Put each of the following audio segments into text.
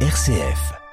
RCF.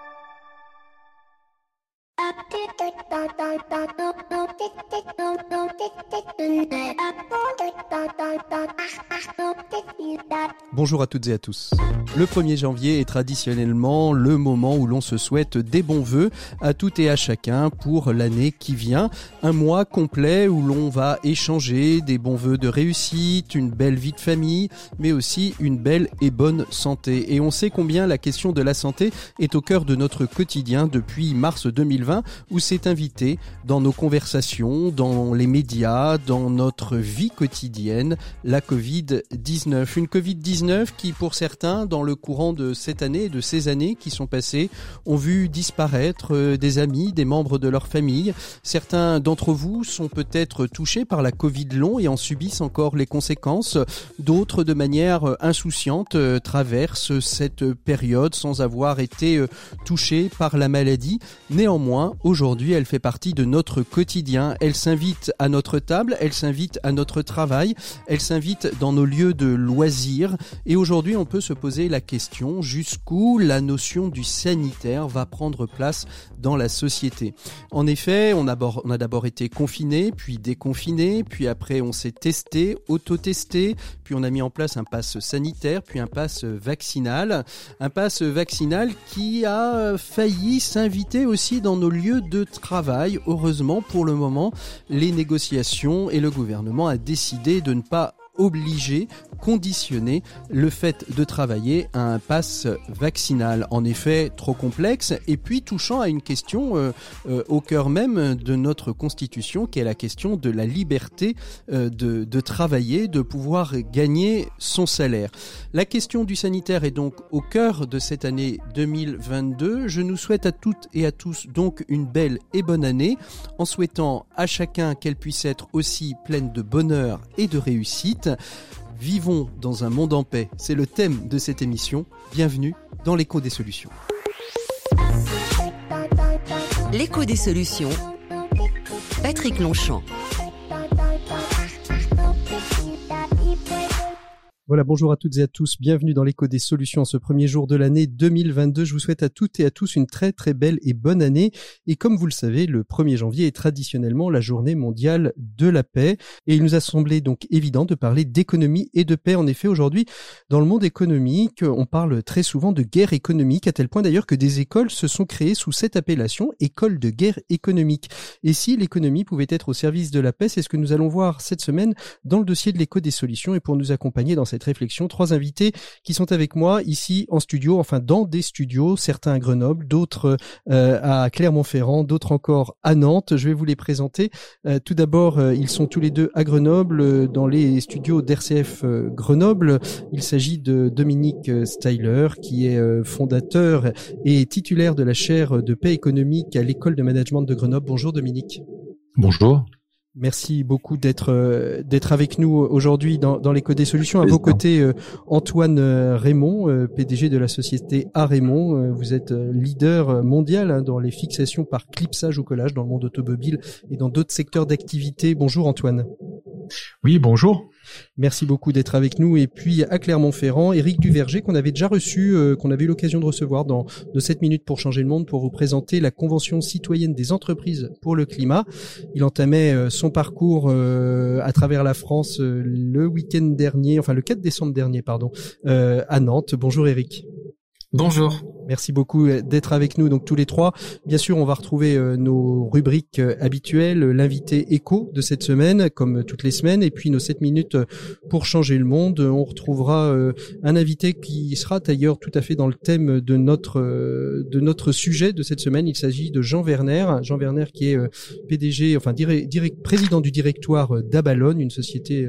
Bonjour à toutes et à tous. Le 1er janvier est traditionnellement le moment où l'on se souhaite des bons voeux à toutes et à chacun pour l'année qui vient. Un mois complet où l'on va échanger des bons voeux de réussite, une belle vie de famille, mais aussi une belle et bonne santé. Et on sait combien la question de la santé est au cœur de notre quotidien depuis mars 2020 où invité dans nos conversations, dans les médias, dans notre vie quotidienne, la Covid-19. Une Covid-19 qui, pour certains, dans le courant de cette année de ces années qui sont passées, ont vu disparaître euh, des amis, des membres de leur famille. Certains d'entre vous sont peut-être touchés par la Covid long et en subissent encore les conséquences. D'autres, de manière euh, insouciante, euh, traversent cette période sans avoir été touchés par la maladie. Néanmoins, aujourd'hui, elle fait partie de notre quotidien. Elle s'invite à notre table, elle s'invite à notre travail, elle s'invite dans nos lieux de loisirs. Et aujourd'hui, on peut se poser la question jusqu'où la notion du sanitaire va prendre place dans la société. En effet, on a, on a d'abord été confiné, puis déconfiné, puis après on s'est testé, auto-testé, puis on a mis en place un pass sanitaire, puis un pass vaccinal. Un pass vaccinal qui a failli s'inviter aussi dans nos lieux de travail. Heureusement, pour le moment, les négociations et le gouvernement a décidé de ne pas obliger, conditionner le fait de travailler à un pass vaccinal. En effet, trop complexe et puis touchant à une question euh, euh, au cœur même de notre constitution qui est la question de la liberté euh, de, de travailler, de pouvoir gagner son salaire. La question du sanitaire est donc au cœur de cette année 2022. Je nous souhaite à toutes et à tous donc une belle et bonne année en souhaitant à chacun qu'elle puisse être aussi pleine de bonheur et de réussite. Vivons dans un monde en paix, c'est le thème de cette émission. Bienvenue dans l'écho des solutions. L'écho des solutions. Patrick Longchamp. Voilà, bonjour à toutes et à tous, bienvenue dans l'écho des solutions ce premier jour de l'année 2022. Je vous souhaite à toutes et à tous une très très belle et bonne année. Et comme vous le savez, le 1er janvier est traditionnellement la journée mondiale de la paix. Et il nous a semblé donc évident de parler d'économie et de paix. En effet, aujourd'hui, dans le monde économique, on parle très souvent de guerre économique, à tel point d'ailleurs que des écoles se sont créées sous cette appellation, école de guerre économique. Et si l'économie pouvait être au service de la paix, c'est ce que nous allons voir cette semaine dans le dossier de l'écho des solutions. Et pour nous accompagner dans cette réflexion. Trois invités qui sont avec moi ici en studio, enfin dans des studios, certains à Grenoble, d'autres euh, à Clermont-Ferrand, d'autres encore à Nantes. Je vais vous les présenter. Euh, tout d'abord, euh, ils sont tous les deux à Grenoble, dans les studios d'RCF Grenoble. Il s'agit de Dominique Styler, qui est fondateur et titulaire de la chaire de paix économique à l'école de management de Grenoble. Bonjour Dominique. Bonjour. Merci beaucoup d'être euh, d'être avec nous aujourd'hui dans, dans l'éco des solutions. À vos côtés, euh, Antoine euh, Raymond, PDG de la société A Raymond. Vous êtes leader mondial hein, dans les fixations par clipsage au collage dans le monde automobile et dans d'autres secteurs d'activité. Bonjour Antoine. Oui, bonjour. Merci beaucoup d'être avec nous. Et puis à Clermont-Ferrand, Éric Duverger, qu'on avait déjà reçu, euh, qu'on avait eu l'occasion de recevoir dans de 7 minutes pour changer le monde, pour vous présenter la Convention citoyenne des entreprises pour le climat. Il entamait euh, son parcours euh, à travers la France le week-end dernier, enfin le 4 décembre dernier, pardon, à Nantes. Bonjour Éric. Bonjour. Merci beaucoup d'être avec nous, donc tous les trois. Bien sûr, on va retrouver euh, nos rubriques euh, habituelles, l'invité écho de cette semaine, comme toutes les semaines, et puis nos 7 minutes pour changer le monde. On retrouvera euh, un invité qui sera d'ailleurs tout à fait dans le thème de notre de notre sujet de cette semaine. Il s'agit de Jean Werner, Jean Werner qui est PDG, enfin direct, président du directoire d'Abalone, une société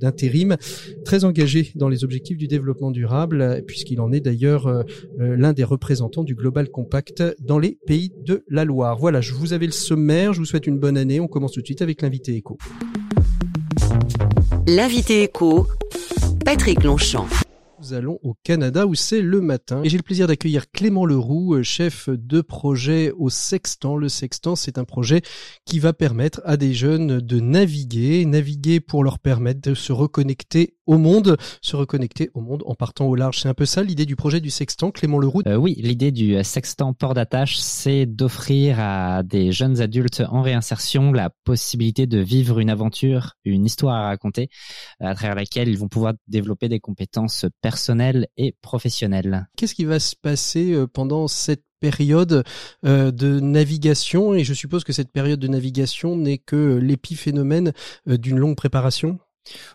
d'intérim, de, très engagé dans les objectifs du développement durable, puisqu'il en est d'ailleurs euh, euh, l'un des représentants du Global Compact dans les pays de la Loire. Voilà, je vous avais le sommaire, je vous souhaite une bonne année. On commence tout de suite avec l'invité écho. L'invité écho, Patrick Longchamp. Nous allons au Canada où c'est le matin. Et j'ai le plaisir d'accueillir Clément Leroux, euh, chef de projet au Sextant. Le Sextant, c'est un projet qui va permettre à des jeunes de naviguer, naviguer pour leur permettre de se reconnecter au monde, se reconnecter au monde en partant au large. C'est un peu ça l'idée du projet du Sextant, Clément Leroux? Euh, Oui, l'idée du Sextant port d'attache, c'est d'offrir à des jeunes adultes en réinsertion la possibilité de vivre une aventure, une histoire à raconter, à travers laquelle ils vont pouvoir développer des compétences personnelles et professionnelles. Qu'est-ce qui va se passer euh, pendant cette période euh, de navigation? Et je suppose que cette période de navigation n'est que l'épiphénomène euh, d'une longue préparation?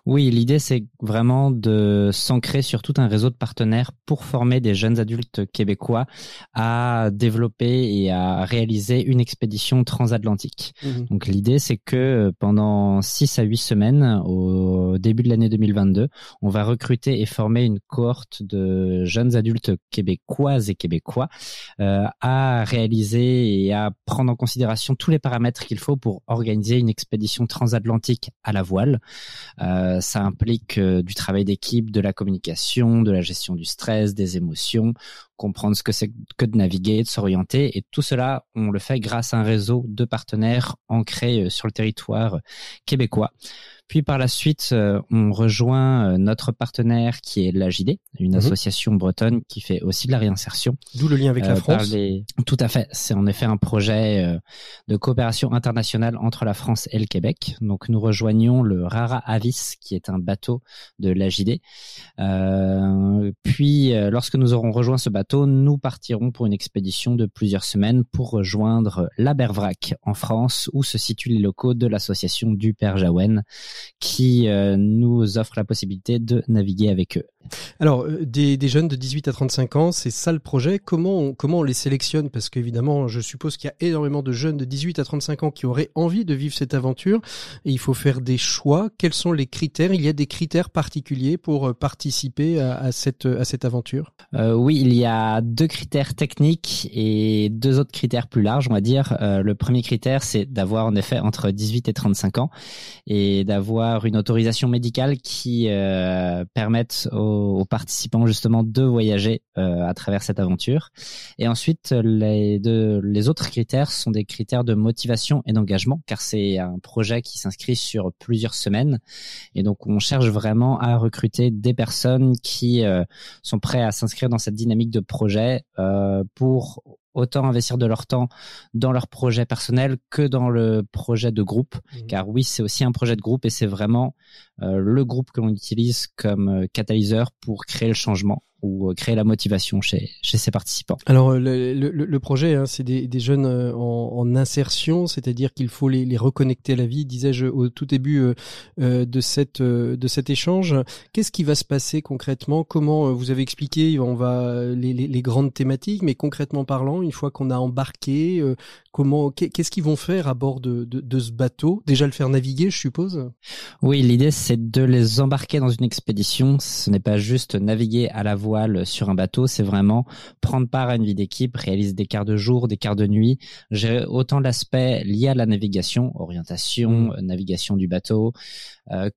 Oui, l'idée c'est vraiment de s'ancrer sur tout un réseau de partenaires pour former des jeunes adultes québécois à développer et à réaliser une expédition transatlantique. Mmh Donc l'idée c'est que pendant 6 à 8 semaines au début de l'année 2022, on va recruter et former une cohorte de jeunes adultes québécoises et québécois euh, à réaliser et à prendre en considération tous les paramètres qu'il faut pour organiser une expédition transatlantique à la voile. Euh, ça implique euh, du travail d'équipe, de la communication, de la gestion du stress, des émotions, comprendre ce que c'est que de naviguer, de s'orienter. Et tout cela, on le fait grâce à un réseau de partenaires ancrés euh, sur le territoire québécois. Puis par la suite, euh, on rejoint euh, notre partenaire qui est l'AJD, une mhm. association bretonne qui fait aussi de la réinsertion. D'où le lien avec la euh, France. Tout à fait. C'est en effet un projet de coopération internationale entre la France et le Québec. Donc nous rejoignons le Rara Avis, qui est un bateau de l'AJD. puis lorsque nous aurons rejoint ce bateau, nous partirons pour une expédition de plusieurs semaines pour rejoindre l'Abervrac en France, où se situent les locaux de l'association du Père Jaouen qui euh, nous offre la possibilité de naviguer avec eux. Alors, euh, des, jeunes de 18 à 35 ans, c'est ça le projet. Comment on, comment on les sélectionne? Parce qu'évidemment, je suppose qu'il y a énormément de jeunes de 18 à 35 ans qui auraient envie de vivre cette aventure. Il faut faire des choix. Quels sont les critères? Il y a des critères particuliers pour euh, participer à, cette, à cette aventure? Euh, Oui, il y a deux critères techniques et deux autres critères plus larges, on va dire. Le premier critère, c'est d'avoir en effet entre 18 et 35 ans et d'avoir une autorisation médicale qui permette aux aux, participants justement de voyager euh, à travers cette aventure. Et ensuite, les, les autres critères sont des critères de motivation et d'engagement, car c'est un projet qui s'inscrit sur plusieurs semaines. Et donc, on cherche vraiment à recruter des personnes qui euh, sont prêtes à s'inscrire dans cette dynamique de projet euh, pour autant investir de leur temps dans leur projet personnel que dans le projet de groupe. Mmh. Car oui, c'est aussi un projet de groupe et c'est vraiment euh, le groupe que l'on utilise comme euh, catalyseur pour créer le changement ou euh, créer la motivation chez, chez ses participants. Alors le, le, le projet, hein, c'est des, des, jeunes en, en insertion, c'est-à-dire qu'il faut les, les, reconnecter à la vie, disais-je au tout début euh, de, cette, de cet échange. Qu'est-ce qui va se passer concrètement? Comment vous avez expliqué On va les, les, les, grandes thématiques, mais concrètement parlant, une fois qu'on a embarqué, comment qu'est-ce qu'ils vont faire à bord de, de, de ce bateau? Déjà le faire naviguer, je suppose? Oui, l'idée c'est de les embarquer dans une expédition. Ce n'est pas juste naviguer à la voile sur un bateau, c'est vraiment prendre part à une vie d'équipe, réaliser des quarts de jour, des quarts de nuit, gérer autant l'aspect lié à la navigation, orientation, mmh. navigation du bateau,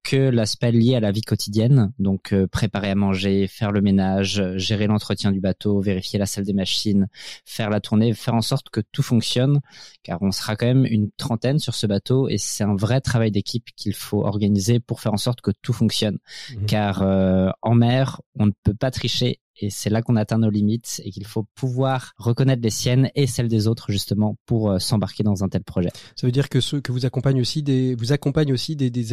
que l'aspect lié à la vie quotidienne, donc euh, préparer à manger, faire le ménage, gérer l'entretien du bateau, vérifier la salle des machines, faire la tournée, faire en sorte que tout fonctionne, car on sera quand même une trentaine sur ce bateau et c'est un vrai travail d'équipe qu'il faut organiser pour faire en sorte que tout fonctionne. Mmh. Car euh, en mer, on ne peut pas tricher et c'est là qu'on atteint nos limites et qu'il faut pouvoir reconnaître les siennes et celles des autres justement pour euh, s'embarquer dans un tel projet. Ça veut dire que ceux que vous accompagnez aussi des vous accompagnez aussi des des,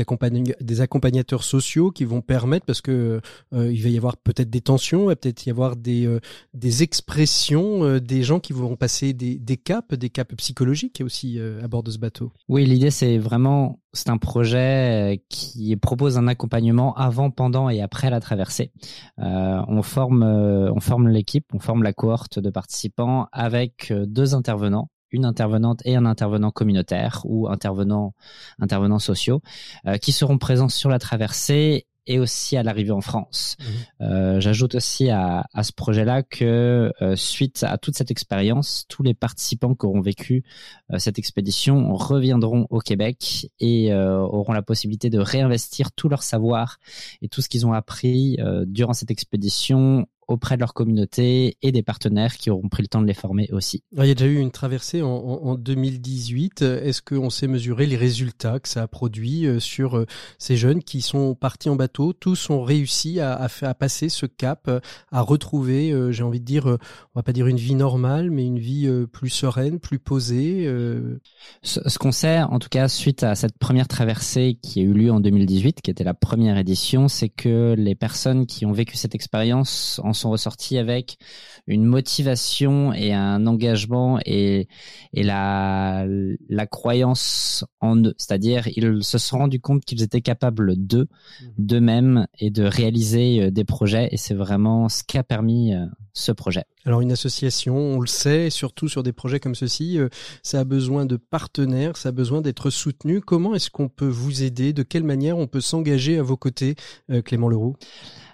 des accompagnateurs sociaux qui vont permettre parce que euh, il va y avoir peut-être des tensions, il va peut-être y avoir des euh, des expressions des gens qui vont passer des des caps, des caps psychologiques aussi à bord de ce bateau. Oui, l'idée c'est vraiment c'est un projet qui propose un accompagnement avant, pendant et après la traversée. Euh, on forme euh, on forme l'équipe, on forme la cohorte de participants avec euh, deux intervenants une intervenante et un intervenant communautaire ou intervenant intervenants sociaux euh, qui seront présents sur la traversée et aussi à l'arrivée en France. Mmh. Euh, J'ajoute aussi à, à ce projet-là que euh, suite à toute cette expérience, tous les participants qui auront vécu euh, cette expédition reviendront au Québec et euh, auront la possibilité de réinvestir tout leur savoir et tout ce qu'ils ont appris euh, durant cette expédition auprès de leur communauté et des partenaires qui auront pris le temps de les former aussi. Il y a déjà eu une traversée en, en 2018. Est-ce qu'on sait mesurer les résultats que ça a produit euh, sur euh, ces jeunes qui sont partis en bateau Tous ont réussi à, à, à passer ce cap, euh, à retrouver, j'ai envie de dire, on va pas dire une vie normale, mais une vie plus sereine, plus posée. Ce, ce qu'on sait, en tout cas, suite à cette première traversée qui a eu lieu en 2018, qui était la première édition, c'est que les personnes qui ont vécu cette expérience en sont ressortis avec une motivation et un engagement et, et la, la croyance en eux. C'est-à-dire, ils se sont rendus compte qu'ils étaient capables d'eux, d'eux-mêmes et de réaliser des projets. Et c'est vraiment ce qui a permis ce projet. Alors une association, on le sait, surtout sur des projets comme ceci, euh, ça a besoin de partenaires, ça a besoin d'être soutenu. Comment est-ce qu'on peut vous aider? De quelle manière on peut s'engager à vos côtés, euh, Clément Leroux?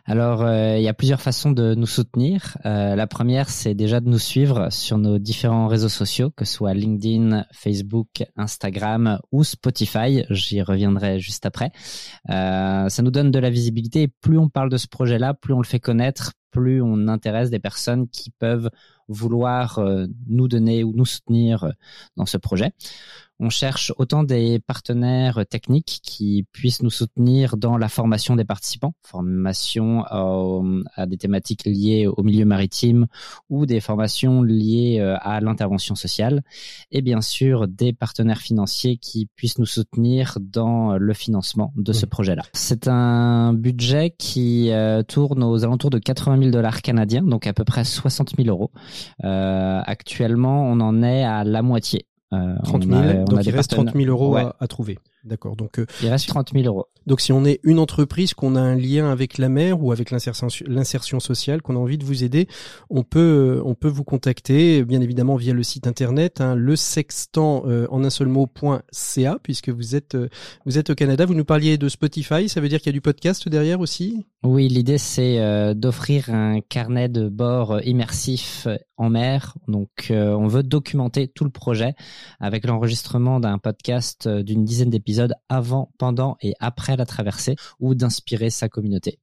Alors, euh, il y a plusieurs façons de nous soutenir. Euh, la première, c'est déjà de nous suivre sur nos différents réseaux sociaux, que ce soit LinkedIn, Facebook, Instagram ou Spotify. J'y reviendrai juste après. Euh, ça nous donne de la visibilité. plus on parle de ce projet-là, plus on le fait connaître, plus on intéresse des personnes qui peuvent vouloir nous donner ou nous soutenir dans ce projet. On cherche autant des partenaires techniques qui puissent nous soutenir dans la formation des participants, formation à, à des thématiques liées au milieu maritime ou des formations liées à l'intervention sociale, et bien sûr des partenaires financiers qui puissent nous soutenir dans le financement de ce projet-là. C'est un budget qui euh, tourne aux alentours de 80 000 dollars canadiens, donc à peu près 60 000 euros. Euh, actuellement, on en est à la moitié. Euh, 30 000, a, donc il reste 30 000 euros ouais. à, à, trouver. D'accord. Donc euh, il reste 30 000 euros. Donc si on est une entreprise, qu'on a un lien avec la mer ou avec l'insertion sociale, qu'on a envie de vous aider, on peut on peut vous contacter, bien évidemment via le site internet, hein, le sextant euh, en un seul mot.ca, puisque vous êtes euh, vous êtes au Canada. Vous nous parliez de Spotify, ça veut dire qu'il y a du podcast derrière aussi? Oui, l'idée c'est euh, d'offrir un carnet de bord immersif en mer. Donc on veut documenter tout le projet avec l'enregistrement d'un podcast d'une dizaine d'épisodes avant, pendant et après la traversée ou d'inspirer sa communauté.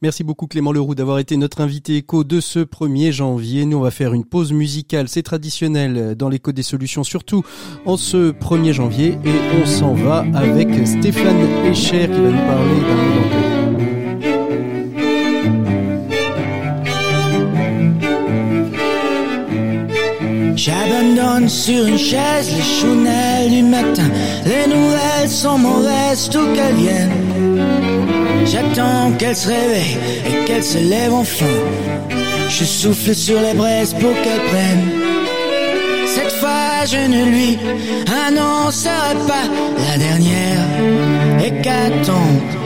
Merci beaucoup Clément Leroux d'avoir été notre invité écho de ce 1er janvier. Nous on va faire une pause musicale, c'est traditionnel dans l'écho des solutions, surtout en ce 1er janvier et on s'en va avec Stéphane Echer qui va nous parler d'un J'abandonne sur une chaise les chounelles du matin. Les nouvelles sont mauvaises, tout qu'elles viennent. J'attends qu'elle se réveille et qu'elle se lève enfin. Je souffle sur les braises pour qu'elle prenne. Cette fois, je ne lui annoncerai pas la dernière hécatombe.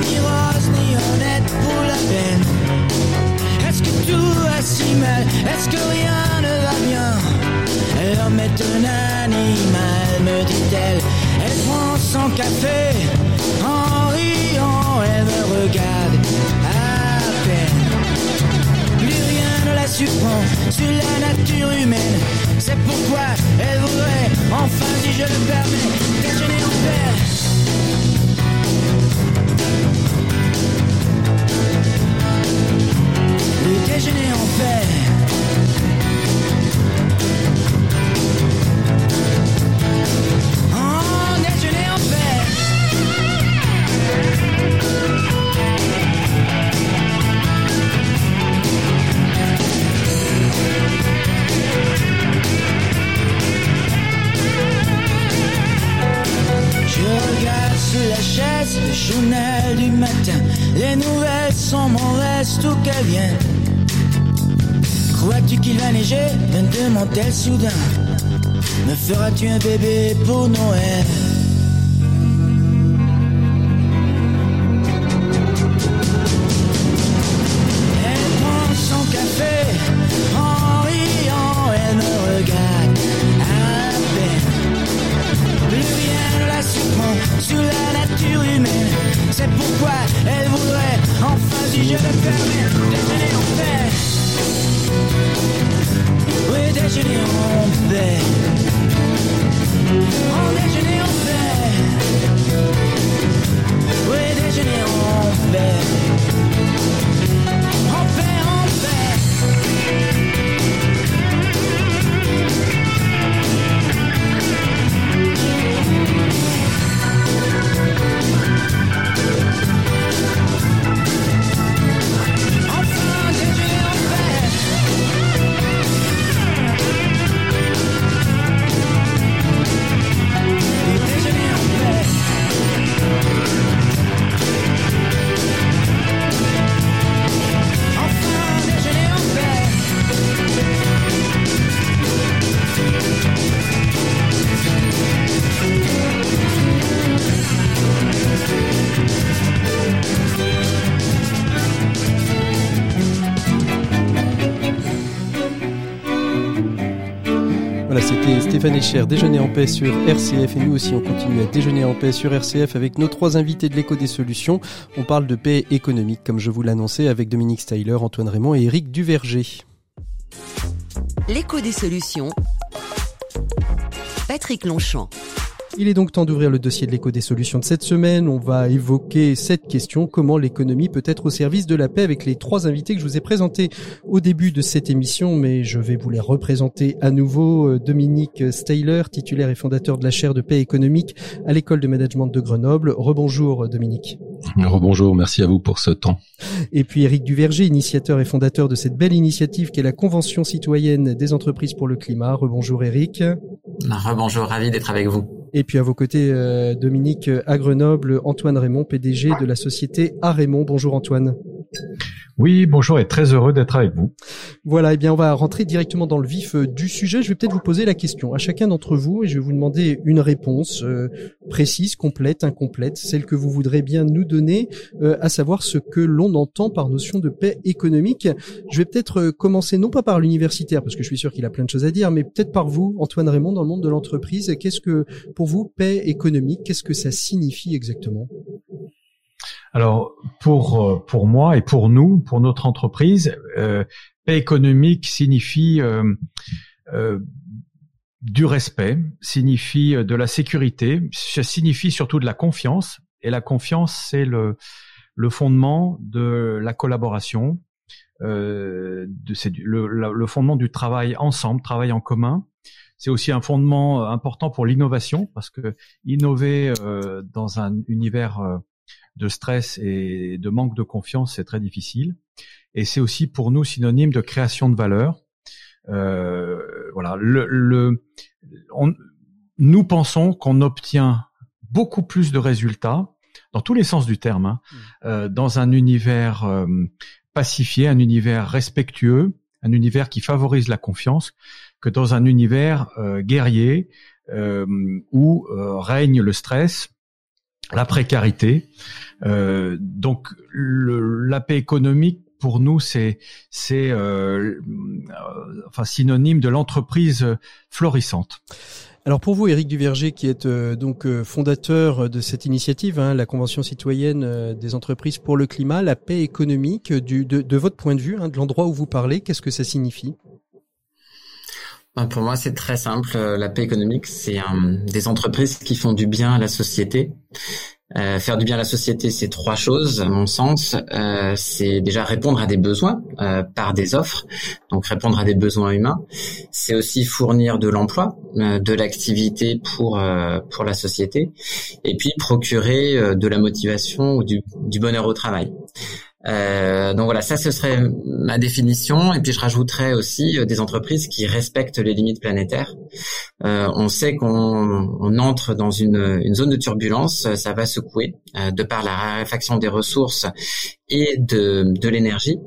Feras-tu un bébé pour Noël? Stéphane Echer, Déjeuner en paix sur RCF. Et nous aussi, on continue à déjeuner en paix sur RCF avec nos trois invités de l'écho des solutions. On parle de paix économique, comme je vous l'annonçais, avec Dominique Styler, Antoine Raymond et Eric Duverger. L'écho des solutions. Patrick Longchamp. Il est donc temps d'ouvrir le dossier de l'écho des solutions de cette semaine. On va évoquer cette question, comment l'économie peut être au service de la paix avec les trois invités que je vous ai présentés au début de cette émission, mais je vais vous les représenter à nouveau. Euh, Dominique Steyler, titulaire et fondateur de la chaire de paix économique à l'école de management de Grenoble. Rebonjour Dominique. Rebonjour, merci à vous pour ce temps. Et puis Éric Duverger, initiateur et fondateur de cette belle initiative qu'est la Convention citoyenne des entreprises pour le climat. Rebonjour Éric. Rebonjour, ravi d'être avec vous. Et puis à vos côtés, euh, Dominique à Grenoble, Antoine Raymond, PDG de la société A Raymond. Bonjour Antoine. Oui, bonjour et très heureux d'être avec vous. Voilà, eh bien on va rentrer directement dans le vif euh, du sujet. Je vais peut-être vous poser la question à chacun d'entre vous et je vais vous demander une réponse euh, précise, complète, incomplète, celle que vous voudrez bien nous donner, euh, à savoir ce que l'on entend par notion de paix économique. Je vais peut-être commencer non pas par l'universitaire parce que je suis sûr qu'il a plein de choses à dire, mais peut-être par vous, Antoine Raymond, dans le monde de l'entreprise. Qu'est-ce que pour vous paix économique Qu'est-ce que ça signifie exactement? Alors pour euh, pour moi et pour nous, pour notre entreprise, euh, paix économique signifie euh, euh, du respect, signifie euh, de la sécurité, ça signifie surtout de la confiance. Et la confiance, c'est le le fondement de la collaboration, euh, c'est le, le fondement du travail ensemble, travail en commun. C'est aussi un fondement euh, important pour l'innovation parce que innover euh, dans un univers de stress et de manque de confiance, c'est très difficile. Et c'est aussi pour nous synonyme de création de valeur. Euh, voilà, le, le- on- nous pensons qu'on obtient beaucoup plus de résultats dans tous les sens du terme, hein, euh, dans un univers euh, pacifié, un univers respectueux, un univers qui favorise la confiance, que dans un univers euh, guerrier euh, où euh, règne le stress, la précarité. Euh, donc le, la paix économique pour nous c'est c'est euh, euh, enfin synonyme de l'entreprise florissante. Alors pour vous, Éric Duverger, qui est euh, donc euh, fondateur de cette initiative, hein, la Convention citoyenne euh, des entreprises pour le climat, la paix économique, du, de, de votre point de vue, hein, de l'endroit où vous parlez, qu'est-ce que ça signifie? Pour moi, c'est très simple. Euh, La paix économique, c'est euh, des entreprises qui font du bien à la société. Euh, faire du bien à la société, c'est trois choses, à mon sens. C'est déjà répondre à des besoins par des offres, donc répondre à des besoins humains. C'est aussi fournir de l'emploi, de l'activité pour pour la société, et puis procurer de la motivation ou du bonheur au travail. Euh, donc voilà, ça ce serait ma définition. Et puis je rajouterais aussi euh, des entreprises qui respectent les limites planétaires. Euh, on sait qu'on on entre dans une, une, zone de turbulence, ça va secouer euh, de par la raréfaction des ressources et de, de l'énergie.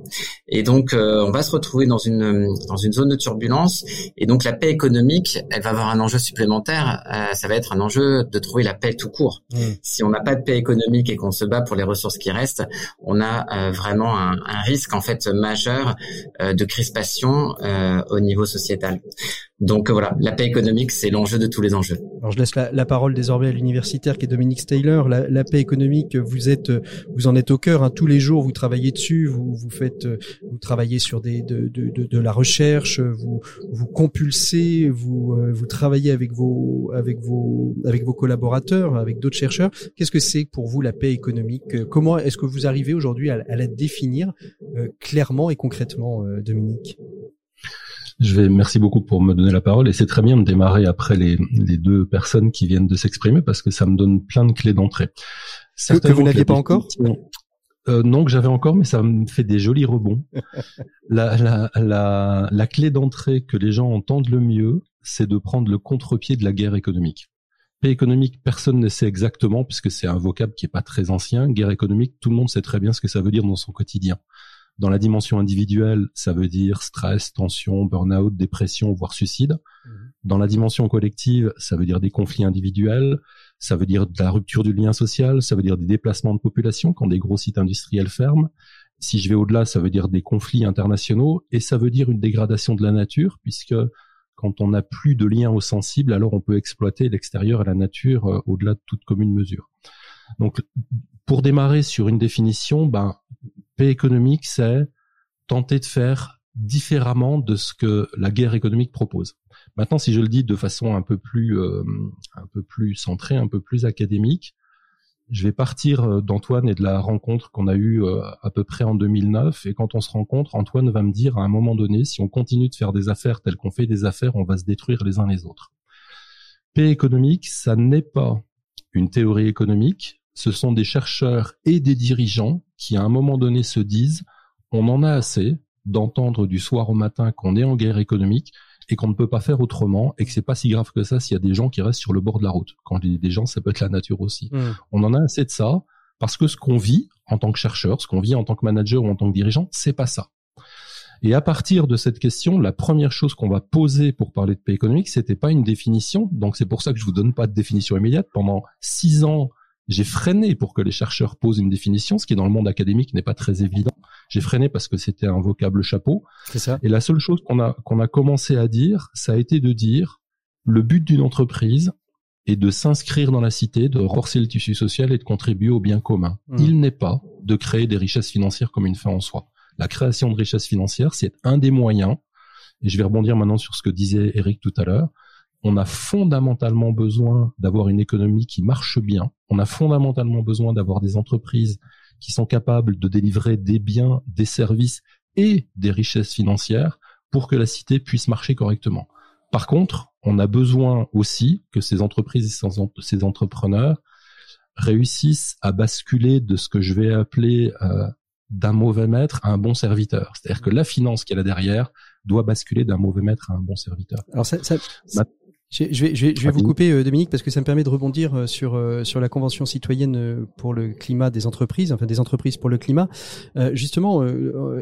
Et donc, euh, on va se retrouver dans une dans une zone de turbulence. Et donc, la paix économique, elle va avoir un enjeu supplémentaire. Euh, ça va être un enjeu de trouver la paix tout court. Mmh. Si on n'a pas de paix économique et qu'on se bat pour les ressources qui restent, on a euh, vraiment un, risque en fait majeur de crispation au niveau sociétal. Donc voilà, la paix économique, c'est l'enjeu de tous les enjeux. Alors je laisse la, la parole désormais à l'universitaire qui est Dominique Taylor. La, la, paix économique, vous êtes, vous en êtes au cœur. Hein, tous les jours, vous travaillez dessus. Vous, vous faites, vous travaillez sur des, de, de, de, de la recherche. Vous, vous compulsez. Vous, euh, vous travaillez avec vos, avec vos, avec vos collaborateurs, avec d'autres chercheurs. Qu'est-ce que c'est pour vous la paix économique? Comment est-ce que vous arrivez aujourd'hui à, à, la définir euh, clairement et concrètement, euh, Dominique? Je vais, merci beaucoup pour me donner la parole et c'est très bien de démarrer après les, les deux personnes qui viennent de s'exprimer parce que ça me donne plein de clés d'entrée. Que, que vous n'aviez pas encore euh, non, que j'avais encore, mais ça me fait des jolis rebonds. la, la, la, la clé d'entrée que les gens entendent le mieux, c'est de prendre le contre-pied de la guerre économique. Paix économique, personne ne sait exactement, puisque c'est un vocable qui est pas très ancien. Guerre économique, tout le monde sait très bien ce que ça veut dire dans son quotidien. Dans la dimension individuelle, ça veut dire stress, tension, burn-out, dépression, voire suicide. Mmh. Dans la dimension collective, ça veut dire des conflits individuels, ça veut dire de la rupture du lien social, ça veut dire des déplacements de population quand des gros sites industriels ferment. Si je vais au-delà, ça veut dire des conflits internationaux et ça veut dire une dégradation de la nature puisque quand on n'a plus de lien au sensible, alors on peut exploiter l'extérieur et la nature euh, au-delà de toute commune mesure. Donc, pour démarrer sur une définition, ben, paix économique, c'est tenter de faire différemment de ce que la guerre économique propose. Maintenant, si je le dis de façon un peu plus, euh, un peu plus centrée, un peu plus académique, je vais partir euh, d'Antoine et de la rencontre qu'on a eue euh, à peu près en 2009. Et quand on se rencontre, Antoine va me dire à un moment donné, si on continue de faire des affaires telles qu'on fait des affaires, on va se détruire les uns les autres. Paix économique, ça n'est pas une théorie économique, ce sont des chercheurs et des dirigeants qui à un moment donné se disent on en a assez d'entendre du soir au matin qu'on est en guerre économique et qu'on ne peut pas faire autrement et que c'est pas si grave que ça s'il y a des gens qui restent sur le bord de la route. Quand je dis des gens, ça peut être la nature aussi. Hmm. On en a assez de ça parce que ce qu'on vit en tant que chercheur, ce qu'on vit en tant que manager ou en tant que dirigeant, c'est pas ça. Et à partir de cette question, la première chose qu'on va poser pour parler de paix économique, c'était pas une définition. Donc c'est pour ça que je vous donne pas de définition immédiate. Pendant six ans, j'ai freiné pour que les chercheurs posent une définition, ce qui dans le monde académique n'est pas très évident. J'ai freiné parce que c'était un vocable chapeau. C'est ça. Et la seule chose qu'on a qu'on a commencé à dire, ça a été de dire le but d'une entreprise est de s'inscrire dans la cité, de renforcer le tissu social et de contribuer au bien commun. Hmm. Il n'est pas de créer des richesses financières comme une fin en soi. La création de richesses financières, c'est un des moyens. Et je vais rebondir maintenant sur ce que disait Eric tout à l'heure on a fondamentalement besoin d'avoir une économie qui marche bien. On a fondamentalement besoin d'avoir des entreprises qui sont capables de délivrer des biens, des services et des richesses financières pour que la cité puisse marcher correctement. Par contre, on a besoin aussi que ces entreprises et ces entrepreneurs réussissent à basculer de ce que je vais appeler euh, d'un mauvais maître à un bon serviteur. C'est-à-dire que la finance qui est là derrière doit basculer d'un mauvais maître à un bon serviteur. Alors ça, ça, je vais, je vais, je vais vous couper, euh, Dominique, parce que ça me permet de rebondir euh, sur euh, sur la convention citoyenne pour le climat des entreprises, enfin des entreprises pour le climat. justement,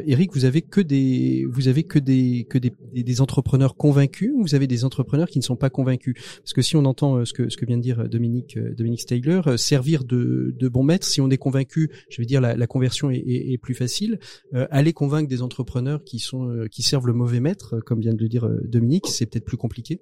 Eric, vous avez que des vous avez que des que des, des entrepreneurs convaincus, ou vous avez des entrepreneurs qui ne sont pas convaincus? Parce que si on entend ce que ce que vient de dire Dominique Dominique Steyler, servir de de bon maître, si on est convaincu, je vais dire la, la conversion est, est, est, plus facile. aller convaincre des entrepreneurs qui sont qui servent le mauvais maître, comme vient de le dire Dominique, c'est peut-être plus compliqué?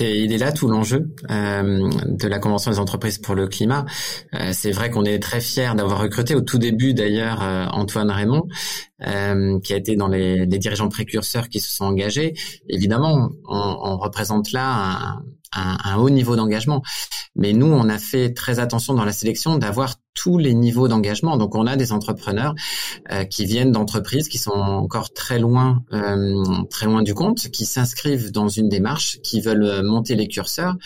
il est là tout l'enjeu euh, de la Convention des entreprises pour le climat. Euh, c'est vrai qu'on est très fiers d'avoir recruté au tout début d'ailleurs euh, Antoine Raymond, euh, qui a été dans les, les, dirigeants précurseurs qui se sont engagés. Évidemment, on, on représente là un, un, un haut niveau d'engagement, mais nous, on a fait très attention dans la sélection d'avoir tous les niveaux d'engagement. Donc on a des entrepreneurs euh, qui viennent d'entreprises qui sont encore très loin, euh, très loin du compte, qui s'inscrivent dans une démarche, qui veulent monter les curseurs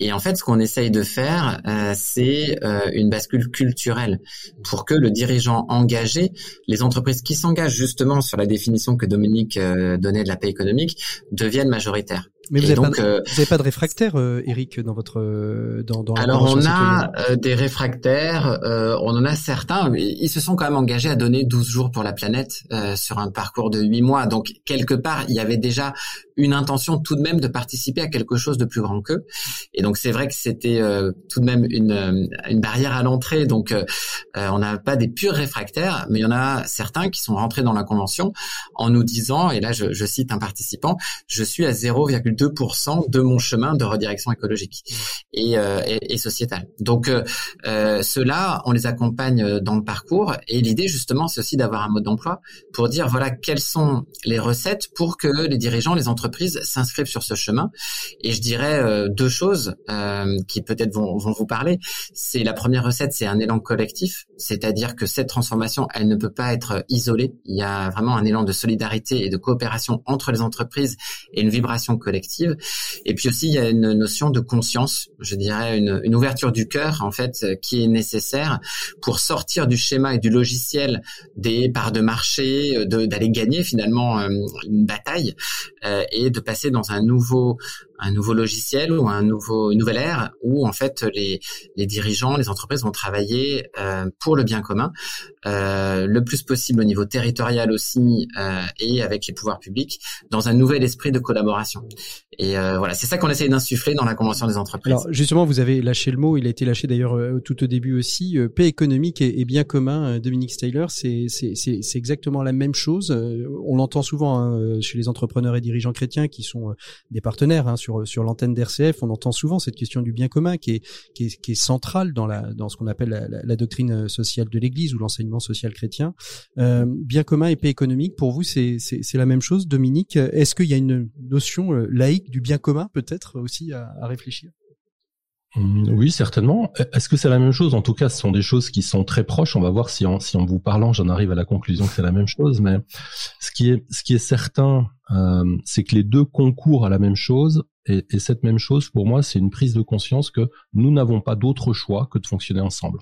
Et en fait, ce qu'on essaye de faire, euh, c'est euh, une bascule culturelle pour que le dirigeant engagé, les entreprises qui s'engagent justement sur la définition que Dominique euh, donnait de la paix économique, deviennent majoritaires. Mais vous n'avez pas, euh, pas, de réfractaires, euh, Eric, dans votre euh, dans, dans Alors on a euh, des réfractaires, on en a certains. Ils se sont quand même engagés à donner 12 jours pour la planète sur un parcours de 8 mois. Donc quelque part, il y avait déjà une intention tout de même de participer à quelque chose de plus grand qu'eux. Et donc c'est vrai que c'était tout de même une, une barrière à l'entrée. Donc on n'a pas des purs réfractaires, mais il y en a certains qui sont rentrés dans la convention en nous disant, et là je, je cite un participant, je suis à 0,2 2% de mon chemin de redirection écologique et, euh, et, et sociétale. Donc euh, euh, ceux-là, on les accompagne dans le parcours et l'idée justement, c'est aussi d'avoir un mode d'emploi pour dire voilà quelles sont les recettes pour que les dirigeants, les entreprises s'inscrivent sur ce chemin. Et je dirais euh, deux choses euh, qui peut-être vont, vont vous parler. C'est la première recette, c'est un élan collectif, c'est-à-dire que cette transformation, elle ne peut pas être isolée. Il y a vraiment un élan de solidarité et de coopération entre les entreprises et une vibration collective et puis aussi, il y a une notion de conscience, je dirais une, une ouverture du cœur en fait, qui est nécessaire pour sortir du schéma et du logiciel des parts de marché, d'aller gagner finalement euh, une bataille euh, et de passer dans un nouveau un nouveau logiciel ou un nouveau une nouvelle ère où en fait les les dirigeants, les entreprises vont travailler euh, pour le bien commun euh, le plus possible au niveau territorial aussi euh, et avec les pouvoirs publics dans un nouvel esprit de collaboration. Et euh, voilà, c'est ça qu'on essaye d'insuffler dans la convention des entreprises. Alors justement, vous avez lâché le mot, il a été lâché d'ailleurs euh, tout au début aussi. Euh, paix économique et, bien commun, Dominique Styler, c'est c'est exactement la même chose. On l'entend souvent hein, chez les entrepreneurs et dirigeants chrétiens qui sont des partenaires hein, sur sur l'antenne d'RCF. On entend souvent cette question du bien commun qui est qui centrale dans ce qu'on appelle la, doctrine sociale de l'Église ou l'enseignement social chrétien. Euh, bien commun et paix économique, pour vous, c'est la même chose, Dominique? Est-ce qu'il y a une notion laïque du bien commun peut-être aussi à, réfléchir? Hum, oui, certainement. Est-ce que c'est la même chose? En tout cas, ce sont des choses qui sont très proches. On va voir si en, vous parlant, j'en arrive à la conclusion que c'est la même chose. Mais ce qui est, certain, euh, c'est que les deux concourent à la même chose. Et, et cette même chose, pour moi, c'est une prise de conscience que nous n'avons pas d'autre choix que de fonctionner ensemble.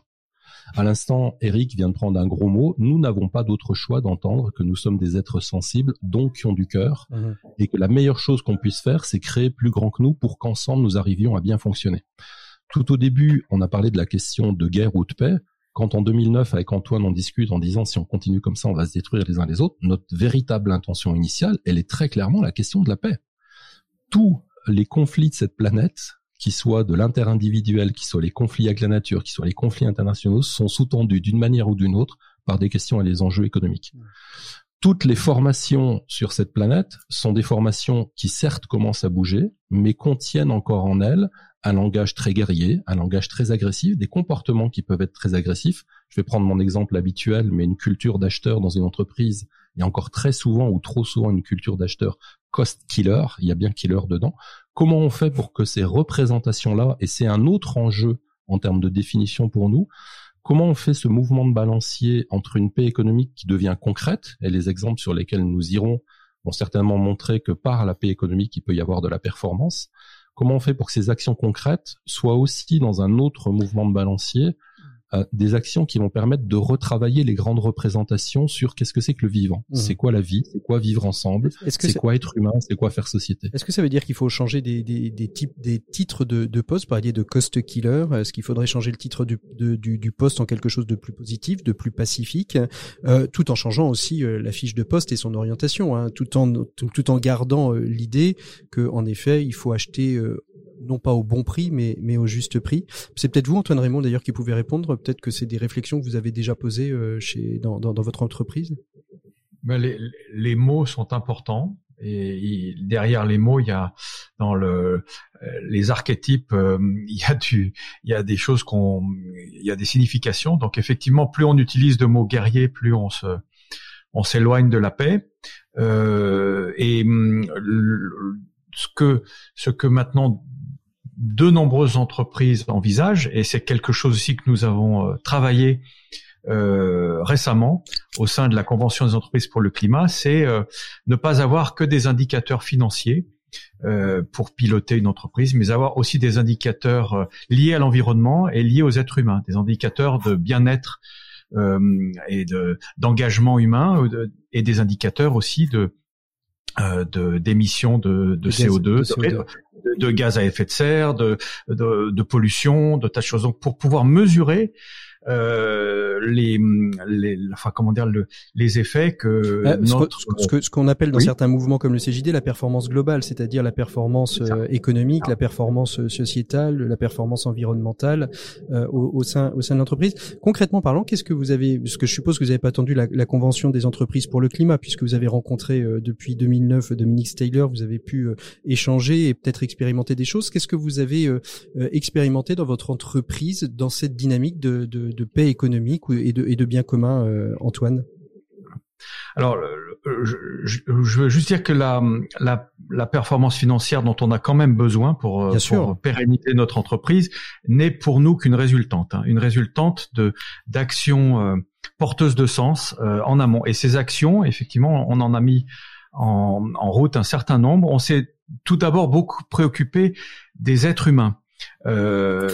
À l'instant, Eric vient de prendre un gros mot. Nous n'avons pas d'autre choix d'entendre que nous sommes des êtres sensibles, donc qui ont du cœur, mhm. et que la meilleure chose qu'on puisse faire, c'est créer plus grand que nous pour qu'ensemble nous arrivions à bien fonctionner. Tout au début, on a parlé de la question de guerre ou de paix. Quand en 2009, avec Antoine, on discute en disant si on continue comme ça, on va se détruire les uns les autres, notre véritable intention initiale, elle est très clairement la question de la paix. Tous les conflits de cette planète qui soient de l'inter-individuel, qui soient les conflits avec la nature, qui soient les conflits internationaux, sont sous-tendus d'une manière ou d'une autre par des questions et les enjeux économiques. Toutes les formations sur cette planète sont des formations qui certes commencent à bouger, mais contiennent encore en elles un langage très guerrier, un langage très agressif, des comportements qui peuvent être très agressifs. Je vais prendre mon exemple habituel, mais une culture d'acheteur dans une entreprise, il y a encore très souvent ou trop souvent une culture d'acheteur cost killer, il y a bien killer dedans, Comment on fait pour que ces représentations-là, et c'est un autre enjeu en termes de définition pour nous, comment on fait ce mouvement de balancier entre une paix économique qui devient concrète, et les exemples sur lesquels nous irons vont certainement montrer que par la paix économique, il peut y avoir de la performance, comment on fait pour que ces actions concrètes soient aussi dans un autre mouvement de balancier euh, des actions qui vont permettre de retravailler les grandes représentations sur qu'est-ce que c'est que le vivant, mmh. c'est quoi la vie, c'est quoi vivre ensemble, c'est quoi être humain, c'est quoi faire société? Est-ce que ça veut dire qu'il faut changer des, des, des, types, des titres de, de poste, par exemple de cost killer? Est-ce qu'il faudrait changer le titre du, du, du, poste en quelque chose de plus positif, de plus pacifique, euh, tout en changeant aussi euh, la fiche de poste et son orientation, hein, tout en tout, tout en gardant euh, l'idée que en effet il faut acheter non pas au bon prix, mais, mais au juste prix. C'est peut-être vous, Antoine Raymond, d'ailleurs, qui pouvez répondre. Peut-être que c'est des réflexions que vous avez déjà posées euh, chez, dans, dans, votre entreprise. Ben les, mots sont importants. Et derrière les mots, il y a dans le euh, les archétypes, euh, il y a du, il y a des choses qu'on, il y a des significations. Donc effectivement, plus on utilise de mots guerriers, plus on se, on s'éloigne de la paix. Et hum, ce que ce que maintenant de nombreuses entreprises envisagent, et c'est quelque chose aussi que nous avons euh, travaillé euh, récemment au sein de la Convention des entreprises pour le climat, c'est euh, ne pas avoir que des indicateurs financiers, pour piloter une entreprise, mais avoir aussi des indicateurs liés à l'environnement et liés aux êtres humains, des indicateurs de bien-être et de d'engagement humain et des indicateurs aussi de de d'émissions de, de, CO2, de, CO2. De, gaz à effet de serre, de, de, de pollution, de tas de choses. Donc pour pouvoir mesurer euh, les, les, enfin comment dire, le, les effets que euh, notre... ce qu'on ce appelle dans certains mouvements comme le CJD la performance globale, c'est-à-dire la performance euh, économique, la performance euh, sociétale, la performance environnementale au, au, sein au sein de l'entreprise. Concrètement parlant, qu'est-ce que vous avez, parce que je suppose que vous n'avez pas attendu la, la, convention des entreprises pour le climat, puisque vous avez rencontré depuis 2009 Dominique Taylor, vous avez pu échanger et peut-être expérimenter des choses. Qu'est-ce que vous avez expérimenté dans votre entreprise dans cette dynamique de, de de paix économique et de, et de bien commun, euh, Antoine? Alors, je, veux juste dire que la, la, la, performance financière dont on a quand même besoin pour, euh, pour pérenniser notre entreprise n'est pour nous qu'une résultante, hein, une résultante de d'actions euh, porteuses de sens en amont. Et ces actions, effectivement, on en a mis en, en route un certain nombre. On s'est tout d'abord beaucoup préoccupé des êtres humains. Euh,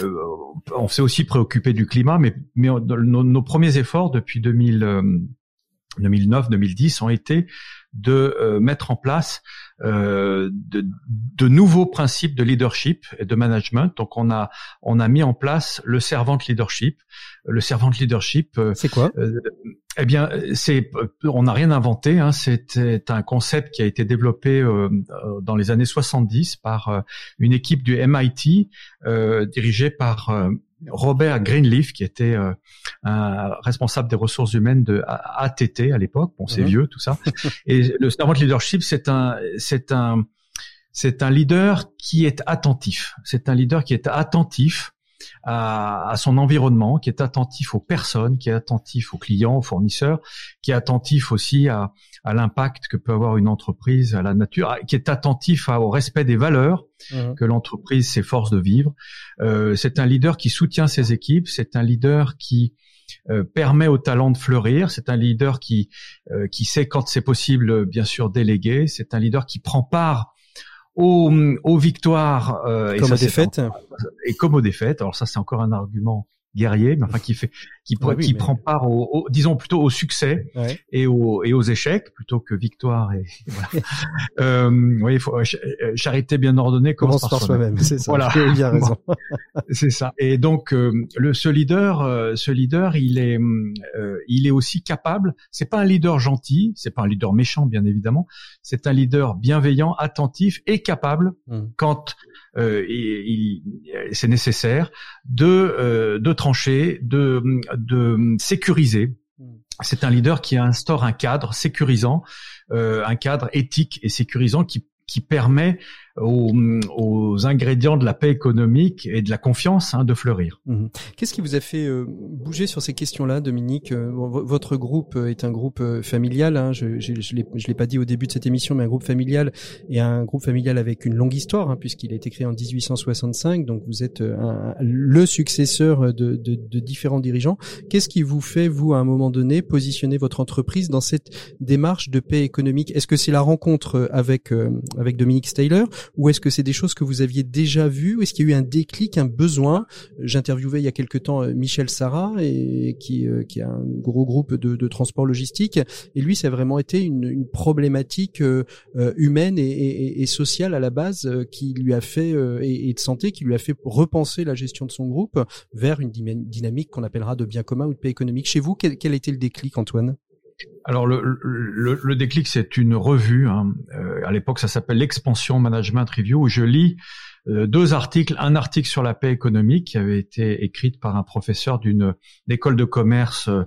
on s'est aussi préoccupé du climat, mais, nos, premiers efforts depuis 2000, 2009, 2010 ont été de euh, mettre en place euh, de, de, nouveaux principes de leadership et de management. Donc on a on a mis en place le servant leadership. Le servant leadership, euh, c'est quoi? Eh bien, c'est on n'a rien inventé. Hein, C'était un concept qui a été développé dans les années 70 par une équipe du MIT dirigée par Robert Greenleaf, qui était euh, un responsable des ressources humaines de ATT à l'époque. Bon, c'est mhm. vieux tout ça. Et le servant leadership, c'est un, c'est un, c'est un leader qui est attentif. C'est un leader qui est attentif à, à, son environnement, qui est attentif aux personnes, qui est attentif aux clients, aux fournisseurs, qui est attentif aussi à, à l'impact que peut avoir une entreprise, à la nature, qui est attentif au respect des valeurs mhm. que l'entreprise s'efforce de vivre. Euh, c'est un leader qui soutient ses équipes, c'est un leader qui euh, permet aux talents de fleurir, c'est un leader qui euh, qui sait quand c'est possible, bien sûr, déléguer, c'est un leader qui prend part aux, aux victoires euh, comme et aux défaites et comme aux défaites. Alors ça, c'est encore un argument guerrier, mais enfin qui fait, qui, qui prend part au, disons plutôt au succès et, aux, et aux échecs plutôt que victoire et, voilà. euh, oui, faut, charité bien ordonnée commence, par, soi-même. c'est ça. Voilà, bien raison. c'est ça. Et donc euh, le ce leader, euh, ce leader, il est, euh, il est aussi capable. C'est pas un leader gentil, c'est pas un leader méchant bien évidemment. C'est un leader bienveillant, attentif et capable mmh. quand euh, il, c'est nécessaire de, euh, de trancher, de, de sécuriser. Hmm. C'est un leader qui instaure un cadre sécurisant, euh, un cadre éthique et sécurisant qui, qui permet aux, ingrédients de la paix économique et de la confiance hein, de fleurir. Mhm. Qu'est-ce qui vous a fait euh, bouger sur ces questions-là, Dominique? Euh, Votre groupe euh, est un groupe familial. Hein, je je l'ai pas dit au début de cette émission, mais un groupe familial et un groupe familial avec une longue histoire, hein, puisqu'il a été créé en 1865. Donc vous êtes un, le successeur de, de, de différents dirigeants. Qu'est-ce qui vous fait, vous, à un moment donné, positionner votre entreprise dans cette démarche de paix économique? Est-ce que c'est la rencontre avec avec Dominique Steyler ou est-ce que c'est des choses que vous aviez déjà vues est-ce qu'il y a eu un déclic, un besoin? J'interviewais il y a quelque temps euh, Michel Sarah et qui euh, qui a un gros groupe de, de transport logistique. Et lui ça a vraiment été une, une problématique euh, humaine et, et, et, sociale à la base qui lui a fait et, de santé qui lui a fait repenser la gestion de son groupe vers une dynamique qu'on appellera de bien commun ou de paix économique. Chez vous, quel, quel a le déclic, Antoine? Alors le, le, le, déclic, c'est une revue. Hein. Euh, à l'époque, ça s'appelle l'Expansion Management Review, où je lis euh, deux articles. Un article sur la paix économique qui avait été écrite par un professeur d'une école de commerce euh,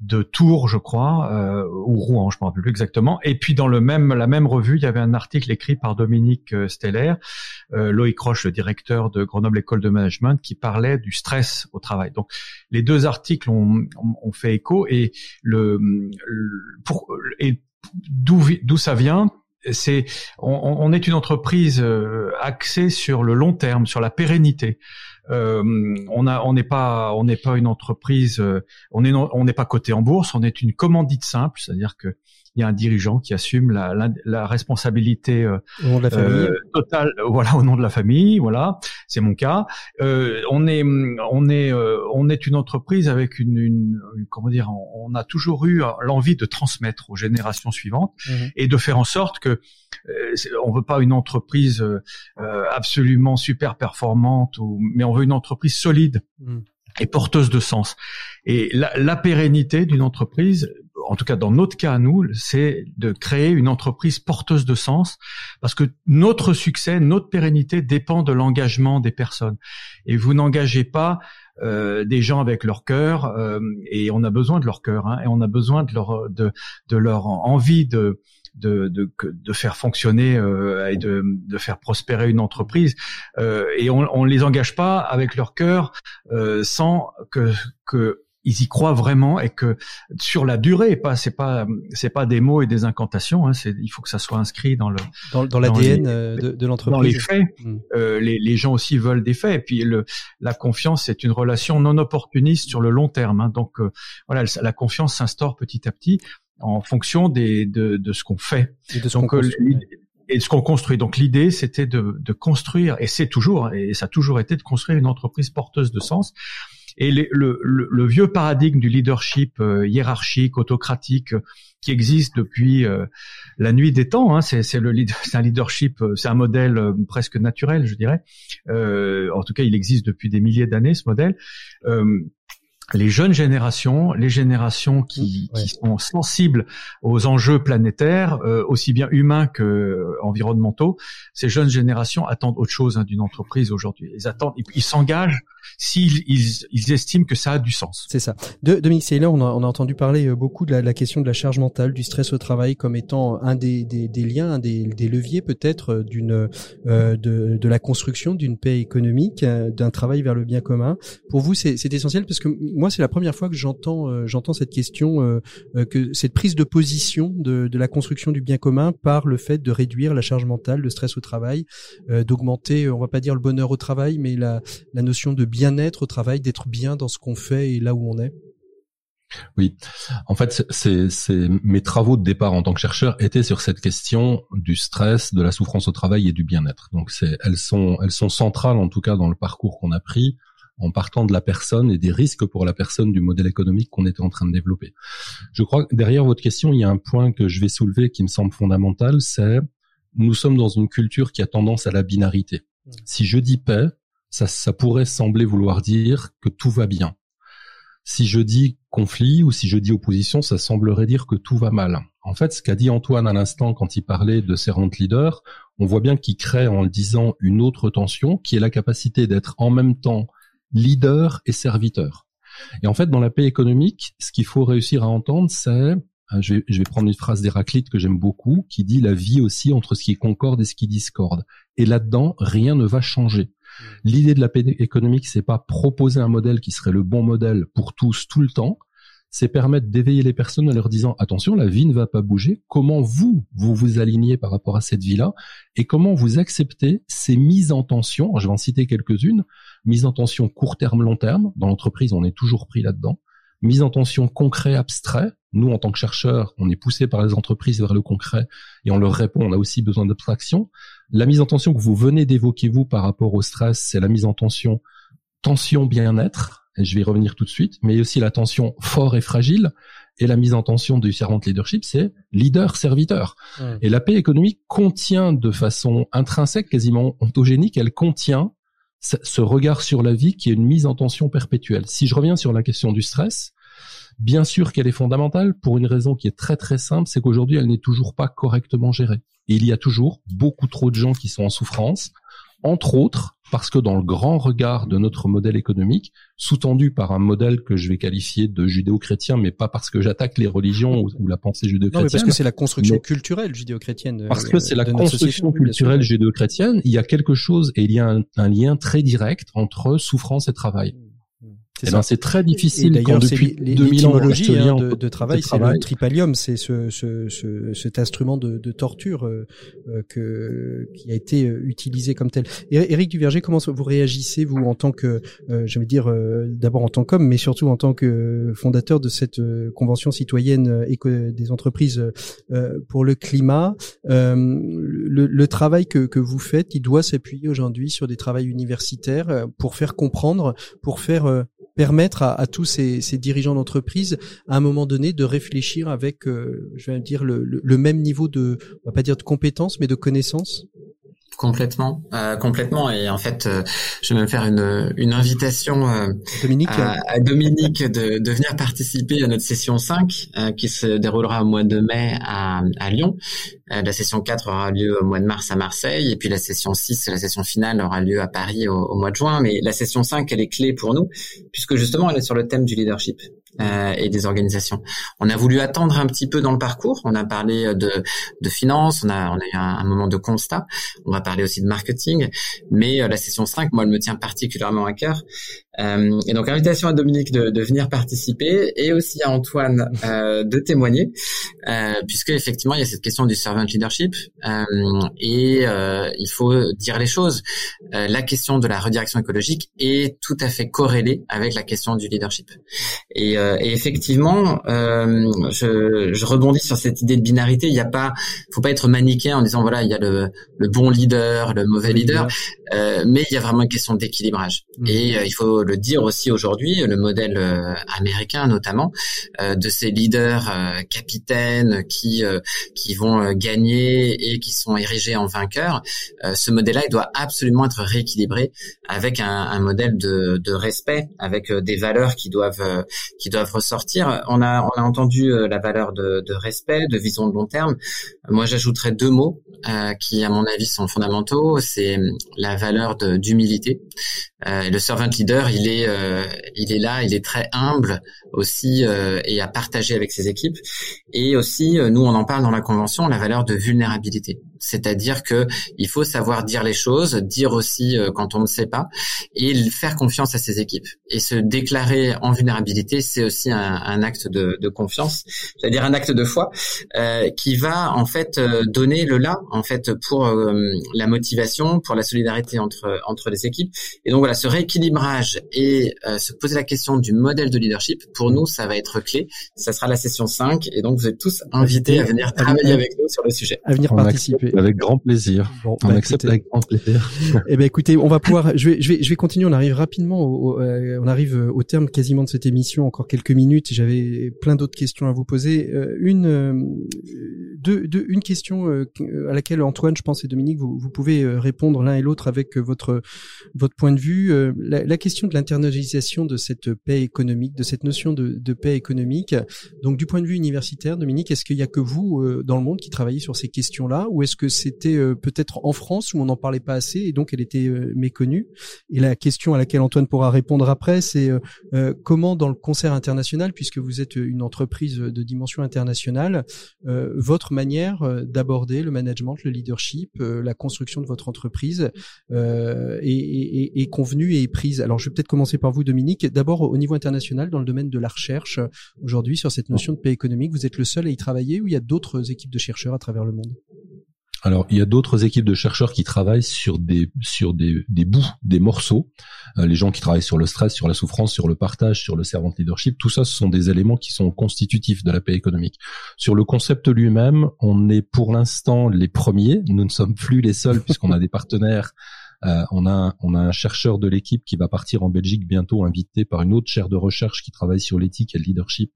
de Tours, je crois, euh, ou Rouen, je ne me rappelle plus exactement. Et puis dans le même la même revue, il y avait un article écrit par Dominique euh, Steller, euh, Loïc Roche, le directeur de Grenoble École de Management, qui parlait du stress au travail. Donc les deux articles ont, ont, fait écho et le, pour et d'où d'où ça vient c'est on, on, est une entreprise euh, axée sur le long terme, sur la pérennité. Euh, on a, on n'est pas, on n'est pas une entreprise, euh, on est, on n'est pas coté en bourse, on est une commandite simple, c'est-à-dire que il y a un dirigeant qui assume la, la, la responsabilité euh, Au nom de la famille. euh, totale, euh, voilà, au nom de la famille, voilà, c'est mon cas. Euh, on est, on est, euh, on est une entreprise avec une, une, comment dire, on, a toujours eu l'envie de transmettre aux générations suivantes Mhm. et de faire en sorte que euh, on veut pas une entreprise euh, euh, absolument super performante, ou, mais on veut une entreprise solide Mhm. et porteuse de sens. Et la, la pérennité d'une entreprise, en tout cas dans notre cas à nous, c'est de créer une entreprise porteuse de sens, parce que notre succès, notre pérennité dépend de l'engagement des personnes. Et vous n'engagez pas euh, des gens avec leur cœur, euh, et on a besoin de leur cœur, hein, et on a besoin de leur de, de leur envie de de, de, de faire fonctionner euh, et de, de faire prospérer une entreprise euh, et on, on les engage pas avec leur cœur euh, sans que que ils y croient vraiment et que sur la durée, pas c'est pas c'est pas des mots et des incantations, hein, c'est il faut que ça soit inscrit dans le Dans, l'ADN euh, de, de dans les l'entreprise. faits. Mm. Euh, les, les gens aussi veulent des faits. Et puis le, la confiance, c'est une relation non opportuniste sur le long terme. hein. Donc euh, voilà, la confiance s'instaure petit à petit en fonction des, de, de ce qu'on fait. Et de ce Donc, euh, et ce qu'on construit. Donc l'idée, c'était de, de construire, et c'est toujours, et ça a toujours été de construire une entreprise porteuse de sens. Et le, le, le vieux paradigme du leadership euh, hiérarchique, autocratique, euh, qui existe depuis euh, la nuit des temps, hein, c'est le c'est un leadership, c'est un modèle presque naturel, je dirais. En tout cas, il existe depuis des milliers d'années ce modèle. Les jeunes générations, les générations qui, qui sont sensibles aux enjeux planétaires, euh, aussi bien humains que euh, environnementaux, ces jeunes générations attendent autre chose hein, d'une entreprise aujourd'hui. Ils attendent, ils s'engagent s'ils ils, ils estiment que ça a du sens. C'est ça. De, Dominique Saylor, on a, on a entendu parler euh, beaucoup de la, la question de la charge mentale, du stress au travail comme étant un des, des, des liens, un des, des leviers peut-être euh, d'une euh, de, de la construction d'une paix économique, d'un travail vers le bien commun. Pour vous, c'est essentiel parce que moi, c'est la première fois que j'entends euh, j'entends cette question, euh, euh, que cette prise de position de, de la construction du bien commun par le fait de réduire la charge mentale, le stress au travail, d'augmenter, on va pas dire le bonheur au travail, mais la, la notion de bien-être au travail, d'être bien dans ce qu'on fait et là où on est. Oui, en fait, c'est, mes travaux de départ en tant que chercheur étaient sur cette question du stress, de la souffrance au travail et du bien-être. Donc, elles sont, elles sont centrales en tout cas dans le parcours qu'on a pris en partant de la personne et des risques pour la personne du modèle économique qu'on était en train de développer. Je crois que derrière votre question, il y a un point que je vais soulever qui me semble fondamental, c'est nous sommes dans une culture qui a tendance à la binarité. Si je dis paix, ça, ça pourrait sembler vouloir dire que tout va bien. Si je dis conflit ou si je dis opposition, ça semblerait dire que tout va mal. En fait, ce qu'a dit Antoine à l'instant quand il parlait de servant leader, on voit bien qu'il crée en le disant une autre tension qui est la capacité d'être en même temps leader et serviteur. Et en fait, dans la paix économique, ce qu'il faut réussir à entendre, c'est, euh, je vais, je vais prendre une phrase d'Héraclite que j'aime beaucoup, qui dit la vie aussi entre ce qui concorde et ce qui discorde. Et là-dedans, rien ne va changer. L'idée de la paix économique, c'est pas proposer un modèle qui serait le bon modèle pour tous tout le temps, c'est permettre d'éveiller les personnes en leur disant attention, la vie ne va pas bouger. Comment vous vous vous alignez par rapport à cette vie-là? Et comment vous acceptez ces mises en tension? Je vais en citer quelques-unes. Mise en tension court terme, long terme. Dans l'entreprise, on est toujours pris là-dedans. Mise en tension concret, abstrait. Nous, en tant que chercheurs, on est poussé par les entreprises vers le concret et on leur répond. On a aussi besoin d'abstraction. La mise en tension que vous venez d'évoquer vous par rapport au stress, c'est la mise en tension tension bien-être et je vais y revenir tout de suite, mais aussi la tension fort et fragile, et la mise en tension du servant leadership, c'est leader-serviteur. Ouais. Et la paix économique contient de façon intrinsèque, quasiment ontogénique, elle contient ce ce regard sur la vie qui est une mise en tension perpétuelle. Si je reviens sur la question du stress, bien sûr qu'elle est fondamentale pour une raison qui est très très simple, c'est qu'aujourd'hui elle n'est toujours pas correctement gérée. Et il y a toujours beaucoup trop de gens qui sont en souffrance, entre autres parce que dans le grand regard de notre modèle économique, sous-tendu par un modèle que je vais qualifier de judéo-chrétien, mais pas parce que j'attaque les religions ou, la pensée Non, mais judéo-chrétienne, parce que c'est la construction mais- culturelle judéo-chrétienne. parce que c'est la construction société, culturelle judéo-chrétienne, il y a quelque chose et il y a un, un lien très direct entre souffrance et travail. Eh ben, c'est très difficile. D'ailleurs, c'est l'étymologie hein, de, de, travail, c'est le tripalium, c'est ce, ce, ce, cet instrument de, de torture euh, euh que qui a été euh, utilisé comme tel. Éric Duverger, comment vous réagissez vous en tant que, euh, je veux dire, euh, d'abord en tant qu'homme, mais surtout en tant que fondateur de cette convention citoyenne des entreprises pour le climat. Le, le, travail que, que vous faites, il doit s'appuyer aujourd'hui sur des travaux universitaires pour faire comprendre, pour faire permettre à, tous ces, dirigeants d'entreprise à un moment donné de réfléchir avec, euh, je vais dire, le, même niveau de, on va pas dire de compétences, mais de connaissances Complètement, euh, complètement. Et en fait, euh, je vais même faire une, une invitation Dominique. À, Dominique de, de venir participer à notre session 5 qui se déroulera au mois de mai à, à Lyon. la session 4 aura lieu au mois de mars à Marseille et puis la session 6, la session finale, aura lieu à Paris au, au mois de juin. Mais la session 5, elle est clé pour nous puisque justement, elle est sur le thème du leadership. Euh, et des organisations. On a voulu attendre un petit peu dans le parcours. On a parlé de, de finance, on a, on a eu un, moment de constat. On va parler aussi de marketing. Mais euh, la session 5, moi, elle me tient particulièrement à cœur. Euh, et donc, invitation à Dominique de, de, venir participer et aussi à Antoine euh, de témoigner, euh, puisque effectivement, il y a cette question du servant leadership et il faut dire les choses. la question de la redirection écologique est tout à fait corrélée avec la question du leadership. Et euh, et effectivement, euh, je, je, rebondis sur cette idée de binarité. Il n'y a pas, faut pas être manichéen en disant voilà, il y a le, le bon leader, le mauvais leader, euh, mais il y a vraiment une question d'équilibrage. Mmh. Et il faut le dire aussi aujourd'hui, le modèle américain notamment de ces leaders capitaines qui qui vont gagner et qui sont érigés en vainqueurs. ce modèle-là, il doit absolument être rééquilibré avec un, modèle de, respect, avec des valeurs qui doivent qui doivent ressortir. On a, on a entendu euh, la valeur de, respect, de vision de long terme. Moi, j'ajouterais deux mots euh, qui, à mon avis, sont fondamentaux. C'est la valeur d'humilité. Euh, le servant leader, il est, euh, il est là, il est très humble aussi euh, et à partager avec ses équipes. Et aussi, nous, on en parle dans la convention, la valeur de vulnérabilité. C'est-à-dire que il faut savoir dire les choses, dire aussi quand on ne sait pas, et faire confiance à ses équipes. Et se déclarer en vulnérabilité, c'est aussi un, un, acte de, de confiance, c'est-à-dire un acte de foi qui va en fait donner le là en fait pour la motivation, pour la solidarité entre entre les équipes. Et donc ce rééquilibrage et euh, se poser la question du modèle de leadership, pour nous, ça va être clé. Ça sera la session 5 et donc vous êtes tous invités à venir travailler avec nous sur le sujet. À venir participer. Avec grand plaisir. on bah, accepte avec grand plaisir. eh ben écoutez, on va pouvoir. Je vais, je vais, je vais continuer. On arrive rapidement. Au, euh, on arrive au terme quasiment de cette émission. Encore quelques minutes. J'avais plein d'autres questions à vous poser. Euh, une, deux, deux, une question à laquelle Antoine, je pense, et Dominique, vous, pouvez répondre l'un et l'autre avec votre votre point de vue. Euh, la, question de l'internalisation de cette paix économique, de cette notion de, paix économique. Donc, du point de vue universitaire, Dominique, est-ce qu'il y a que vous euh, dans le monde qui travaillez sur ces questions-là, ou est-ce que c'était euh, peut-être en France où on n'en parlait pas assez et donc elle était méconnue? Et la question à laquelle Antoine pourra répondre après, c'est comment dans le concert international, puisque vous êtes une entreprise de dimension internationale, votre manière d'aborder le management, le leadership, la construction de votre entreprise est, est, convenue et prise. Alors, je vais peut-être commencer par vous, Dominique. D'abord, au niveau international, dans le domaine de la recherche, aujourd'hui, sur cette notion de paix économique, vous êtes le seul à y travailler ou il y a d'autres équipes de chercheurs à travers le monde? Alors, il y a d'autres équipes de chercheurs qui travaillent sur des sur des, des bouts, des morceaux. Euh, les gens qui travaillent sur le stress, sur la souffrance, sur le partage, sur le servant leadership, tout ça, ce sont des éléments qui sont constitutifs de la paix économique. Sur le concept lui-même, on est pour l'instant les premiers. Nous ne sommes plus les seuls puisqu'on a des partenaires euh, on, a, on a un chercheur de l'équipe qui va partir en Belgique bientôt, invité par une autre chaire de recherche qui travaille sur l'éthique et le leadership.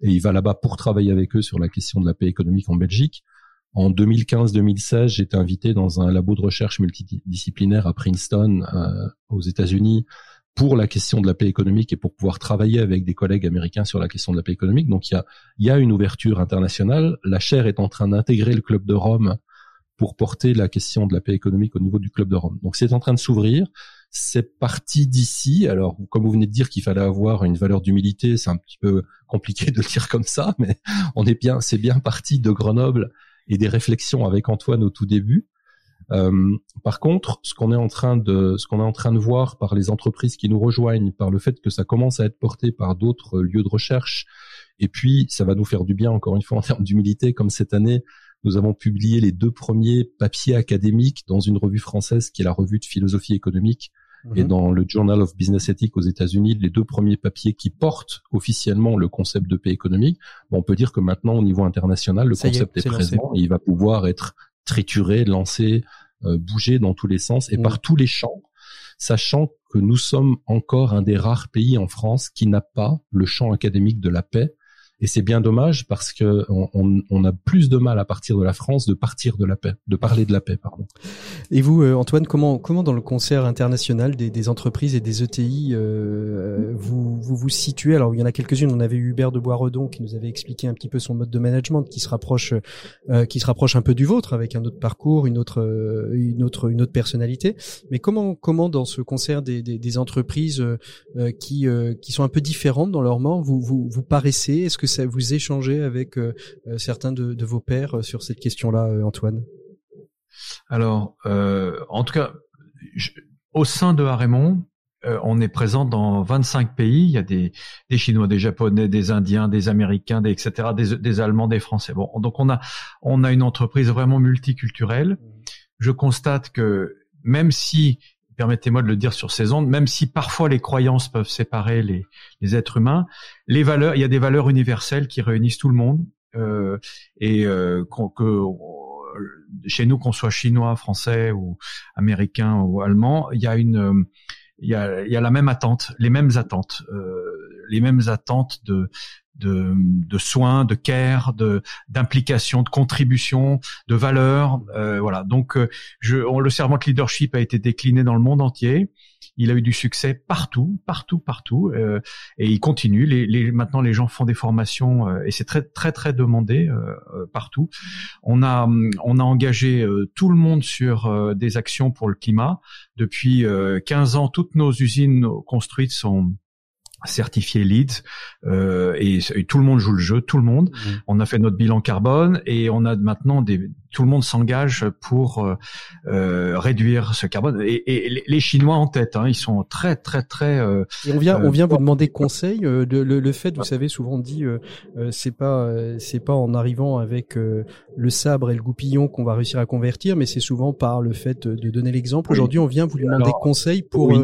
Et il va là-bas pour travailler avec eux sur la question de la paix économique en Belgique. En 2015-2016, j'étais invité dans un labo de recherche multidisciplinaire à Princeton, euh, aux États-Unis, pour la question de la paix économique et pour pouvoir travailler avec des collègues américains sur la question de la paix économique. Donc il y a, y a une ouverture internationale. La chaire est en train d'intégrer le club de Rome pour porter la question de la paix économique au niveau du club de Rome. Donc c'est en train de s'ouvrir. C'est parti d'ici. Alors, comme vous venez de dire qu'il fallait avoir une valeur d'humilité, c'est un petit peu compliqué de le dire comme ça, mais on est bien, c'est bien parti de Grenoble et des réflexions avec Antoine au tout début. Euh, par contre, ce qu'on est en train de ce qu'on est en train de voir par les entreprises qui nous rejoignent, par le fait que ça commence à être porté par d'autres lieux de recherche, et puis ça va nous faire du bien encore une fois en termes d'humilité, comme cette année nous avons publié les deux premiers papiers académiques dans une revue française qui est la revue de philosophie économique et Mhm. dans le Journal of Business Ethics aux États-Unis, les deux premiers papiers qui portent officiellement le concept de paix économique, on peut dire que maintenant au niveau international, le Ça y est, concept est, présent et il va pouvoir être trituré, lancé, euh, bouger dans tous les sens et Mhm. par tous les champs, sachant que nous sommes encore un des rares pays en France qui n'a pas le champ académique de la paix. Et c'est bien dommage parce que on, on- on a plus de mal à partir de la France de partir de la paix, de parler de la paix, pardon. Et vous, euh, Antoine, comment, comment dans le concert international des, des entreprises et des ETI, euh, vous, vous vous situez? Alors, il y en a quelques-unes. On avait eu Hubert de Boisredon qui nous avait expliqué un petit peu son mode de management, qui se rapproche, euh, qui se rapproche un peu du vôtre, avec un autre parcours, une autre, euh, une autre, une autre personnalité. Mais comment, comment dans ce concert des, des, des entreprises euh, qui, euh, qui sont un peu différentes dans leur mort, vous, vous, vous paraissez? Est-ce que ça vous échangez avec euh, euh, certains de, de vos pairs euh, sur cette question-là, Antoine? Alors, en tout cas, je- au sein de Haremon, euh, on est présent dans 25 pays. Il y a des, des Chinois, des Japonais, des Indiens, des Américains, des, etc., des, des Allemands, des Français. Bon, donc on a on a une entreprise vraiment multiculturelle. Je constate que même si permettez-moi de le dire sur ces ondes, même si parfois les croyances peuvent séparer les, les êtres humains, les valeurs, il y a des valeurs universelles qui réunissent tout le monde euh, et euh, qu'on- que euh, chez nous, qu'on soit chinois, français ou américain ou allemand, il y a une, euh, il y a, il y a la même attente, les mêmes attentes, euh, les mêmes attentes de de, de soins, de care, de d'implication, de contribution, de valeur, euh, voilà. Donc, euh, je, on- le servant leadership a été décliné dans le monde entier. Il a eu du succès partout, partout, partout, euh, et il continue. Les, les, maintenant, les gens font des formations euh, et c'est très, très, très demandé euh, euh, partout. On a, on a engagé euh, tout le monde sur des actions pour le climat. Depuis euh, 15 ans, toutes nos usines construites sont certifiées LEED euh, et, et tout le monde joue le jeu, tout le monde. On a fait notre bilan carbone et on a maintenant des tout le monde s'engage pour euh, euh, réduire ce carbone et, et les- Chinois en tête, hein, ils sont très très très euh, Et on vient, on vient vous demander conseil. euh, le, le fait, vous savez, souvent on dit, euh, c'est pas, euh, c'est pas en arrivant avec euh, le sabre et le goupillon qu'on va réussir à convertir, mais c'est souvent par le fait de donner l'exemple. Oui. Aujourd'hui, on vient vous demander Alors, conseil pour oui.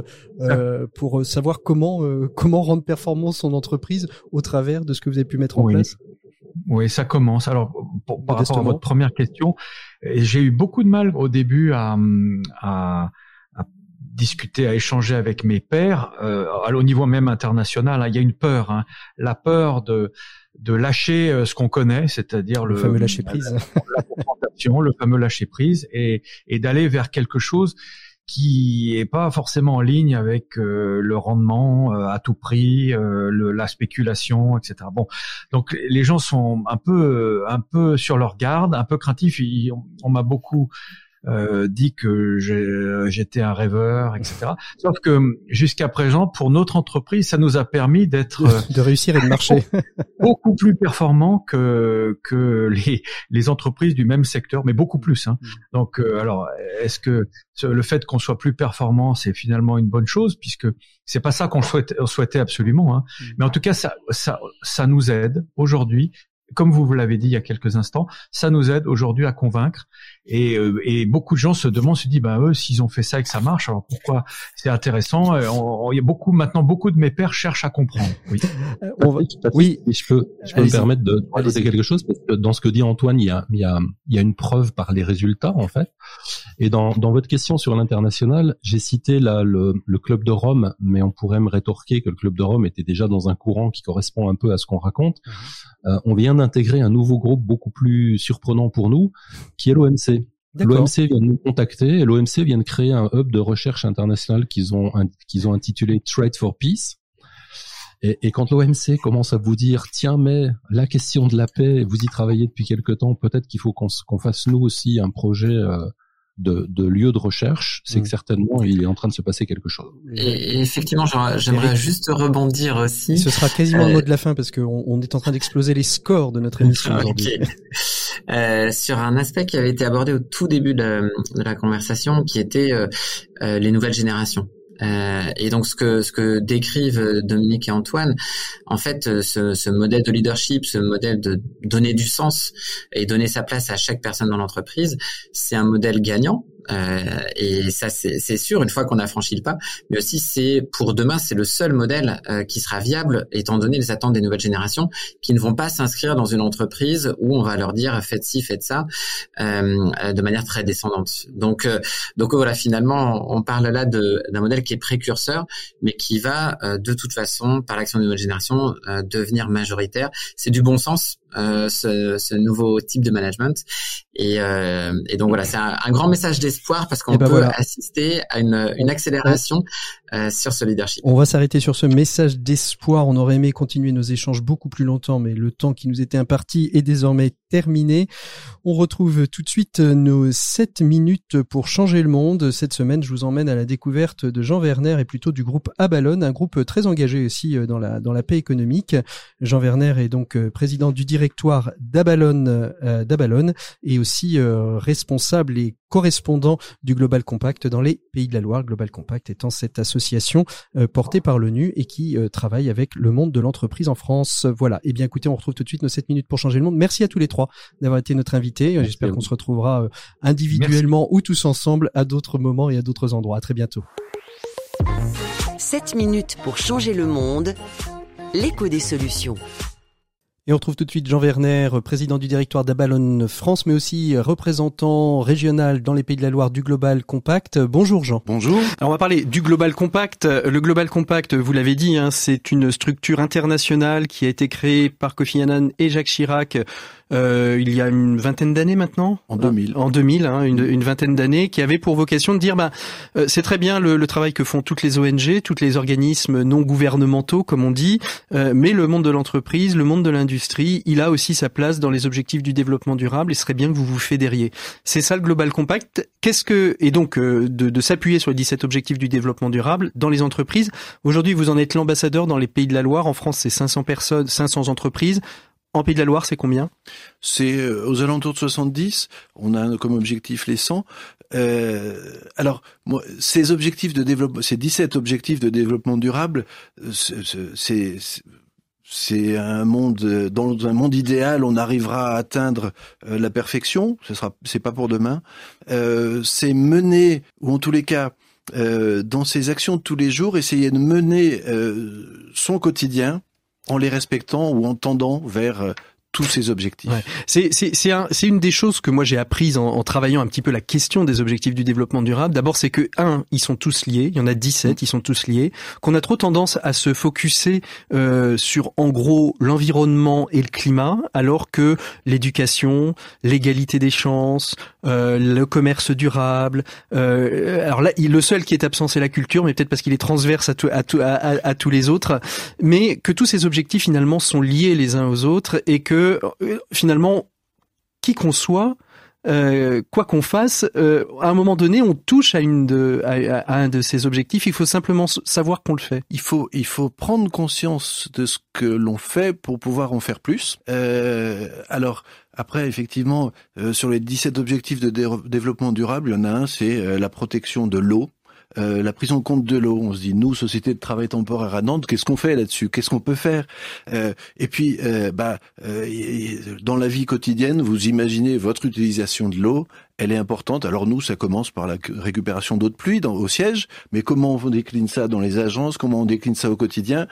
pour savoir comment euh, comment rendre performant son entreprise au travers de ce que vous avez pu mettre en Oui. place. Oui, ça commence. Alors, pour- par rapport à votre première question, j'ai eu beaucoup de mal au début à, à, à discuter, à échanger avec mes pairs, euh, au niveau même international. hein. il y a une peur, hein. la peur de de lâcher euh, ce qu'on connaît, c'est-à-dire Le, le, fameux lâcher prise. la confrontation, le fameux lâcher prise, et, et d'aller vers quelque chose qui est pas forcément en ligne avec euh, le rendement euh, à tout prix, euh, le, la spéculation, etc. Bon, donc les gens sont un peu un peu sur leur garde, un peu craintifs. On m'a beaucoup euh, dit que j'ai- j'étais un rêveur, etc. Sauf que jusqu'à présent, pour notre entreprise, ça nous a permis d'être euh, de réussir et de marcher. beaucoup plus performants que que les les entreprises du même secteur, mais beaucoup plus. Hein. Donc, euh, alors, est-ce que le fait qu'on soit plus performant, c'est finalement une bonne chose, puisque c'est pas ça qu'on souhaitait, souhaitait absolument. Hein. Mais en tout cas, ça ça ça nous aide aujourd'hui. Comme vous l'avez dit il y a quelques instants, ça nous aide aujourd'hui à convaincre et, euh, et beaucoup de gens se demandent, se disent, bah eux, s'ils ont fait ça et que ça marche, alors pourquoi c'est intéressant Euh, Il y a beaucoup maintenant, beaucoup de mes pairs cherchent à comprendre. Oui. On va- Oui, et je peux, je peux me permettre de de rajouter quelque chose parce que dans ce que dit Antoine, il y a, il y a, il y a une preuve par les résultats en fait. Et dans, dans votre question sur l'international, j'ai cité là le, le club de Rome, mais on pourrait me rétorquer que le club de Rome était déjà dans un courant qui correspond un peu à ce qu'on raconte. Euh, on vient d'intégrer un nouveau groupe beaucoup plus surprenant pour nous, qui est l'OMC. L'OMC vient de nous contacter et l'OMC vient de créer un hub de recherche internationale qu'ils ont qu'ils ont intitulé Trade for Peace. Et, et quand l'OMC commence à vous dire tiens mais la question de la paix vous y travaillez depuis quelque temps peut-être qu'il faut qu'on qu'on fasse nous aussi un projet euh, de, de lieu de recherche c'est Mm. que certainement il est en train de se passer quelque chose. Et, et effectivement, j'aimerais juste rebondir aussi. Ce sera quasiment le Euh, mot de la fin parce qu'on on est en train d'exploser les scores de notre émission aujourd'hui. euh, sur un aspect qui avait été abordé au tout début de, de la conversation, qui était euh, euh, les nouvelles générations. Euh, et donc ce que décrivent Dominique et Antoine, en fait, ce, ce, modèle de leadership, ce modèle de donner du sens et donner sa place à chaque personne dans l'entreprise, c'est un modèle gagnant euh, et ça, c'est sûr, une fois qu'on a franchi le pas. Mais aussi, c'est pour demain, c'est le seul modèle euh, qui sera viable, étant donné les attentes des nouvelles générations, qui ne vont pas s'inscrire dans une entreprise où on va leur dire faites ci, faites ça, euh, de manière très descendante. Donc, donc voilà, finalement, on parle là d'un modèle qui est précurseur, mais qui va de toute façon, par l'action des nouvelles générations, devenir majoritaire. C'est du bon sens euh, ce, ce, nouveau type de management. Et, euh, et donc voilà, c'est un, un, grand message d'espoir parce qu'on ben peut assister à une, une accélération euh, sur ce. On va s'arrêter sur ce message d'espoir. On aurait aimé continuer nos échanges beaucoup plus longtemps, mais le temps qui nous était imparti est désormais terminé. On retrouve tout de suite nos 7 minutes pour changer le monde. Cette semaine, je vous emmène à la découverte de Jean Werner et plutôt du groupe Abalone, un groupe très engagé aussi dans la, dans la paix économique. Jean Werner est donc président du directoire d'Abalone, euh, et aussi euh, responsable et correspondant du Global Compact dans les pays de la Loire. Global Compact étant cette association euh, portée par l'ONU et qui travaille avec le monde de l'entreprise en France. Voilà. Et eh bien écoutez, on retrouve tout de suite nos 7 minutes pour changer le monde. Merci à tous les trois d'avoir été notre invité. J'espère qu'on se retrouvera individuellement ou tous ensemble à d'autres moments et à d'autres endroits. À très bientôt. 7 minutes pour changer le monde. L'écho des solutions. Et on retrouve tout de suite Jean Werner, président du directoire d'Abalone France, mais aussi représentant régional dans les Pays de la Loire du Global Compact. Bonjour Jean. Bonjour. Alors on va parler du Global Compact. Le Global Compact, vous l'avez dit, hein, c'est une structure internationale qui a été créée par Kofi Annan et Jacques Chirac euh, il y a une vingtaine d'années maintenant. En 2000. En 2000, hein, une, une, vingtaine d'années, qui avait pour vocation de dire, bah, euh, c'est très bien le, le, travail que font toutes les ONG, tous les organismes non gouvernementaux, comme on dit, euh, mais le monde de l'entreprise, le monde de l'industrie, il a aussi sa place dans les objectifs du développement durable. Et serait bien que vous vous fédériez. C'est ça le Global Compact. Qu'est-ce que et donc euh, de, de s'appuyer sur les 17 objectifs du développement durable dans les entreprises. Aujourd'hui, vous en êtes l'ambassadeur dans les Pays de la Loire. En France, c'est 500 personnes, 500 entreprises. En Pays de la Loire, c'est combien? C'est euh, aux alentours de 70. On a comme objectif les 100. Euh, alors, ces objectifs de développement, ces 17 objectifs de développement durable, euh, c'est un monde dans un monde idéal, on arrivera à atteindre la perfection. Ce sera, c'est pas pour demain. C'est mener, ou en tous les cas, dans ses actions de tous les jours, essayer de mener son quotidien en les respectant ou en tendant vers euh, tous ces objectifs. Ouais. C'est c'est un, une des choses que moi j'ai apprises en, en, travaillant un petit peu la question des objectifs du développement durable. D'abord, c'est que un, ils sont tous liés. Il y en a 17, ils sont tous liés. Qu'on a trop tendance à se focuser euh, sur en gros l'environnement et le climat, alors que l'éducation, l'égalité des chances, euh, le commerce durable. Euh, alors là, le seul qui est absent, c'est la culture, mais peut-être parce qu'il est transverse à, tout, à, tout, à, à tous les autres. Mais que tous ces objectifs finalement sont liés les uns aux autres et que euh, finalement, qui qu'on soit, euh, quoi qu'on fasse, euh, à un moment donné, on touche à un de ces objectifs. Il faut simplement savoir qu'on le fait. Il faut prendre conscience de ce que l'on fait pour pouvoir en faire plus. alors après, effectivement, sur les 17 objectifs de développement durable, il y en a un, c'est la protection de l'eau. Euh, la prise en compte de l'eau. On se dit, nous, société de travail temporaire à Nantes, qu'est-ce qu'on fait là-dessus? Qu'est-ce qu'on peut faire? Euh, Et puis, euh, bah, dans la vie quotidienne, vous imaginez votre utilisation de l'eau, elle est importante. Alors nous, ça commence par la récupération d'eau de pluie dans, au siège, mais comment on décline ça dans les agences, comment on décline ça au quotidien?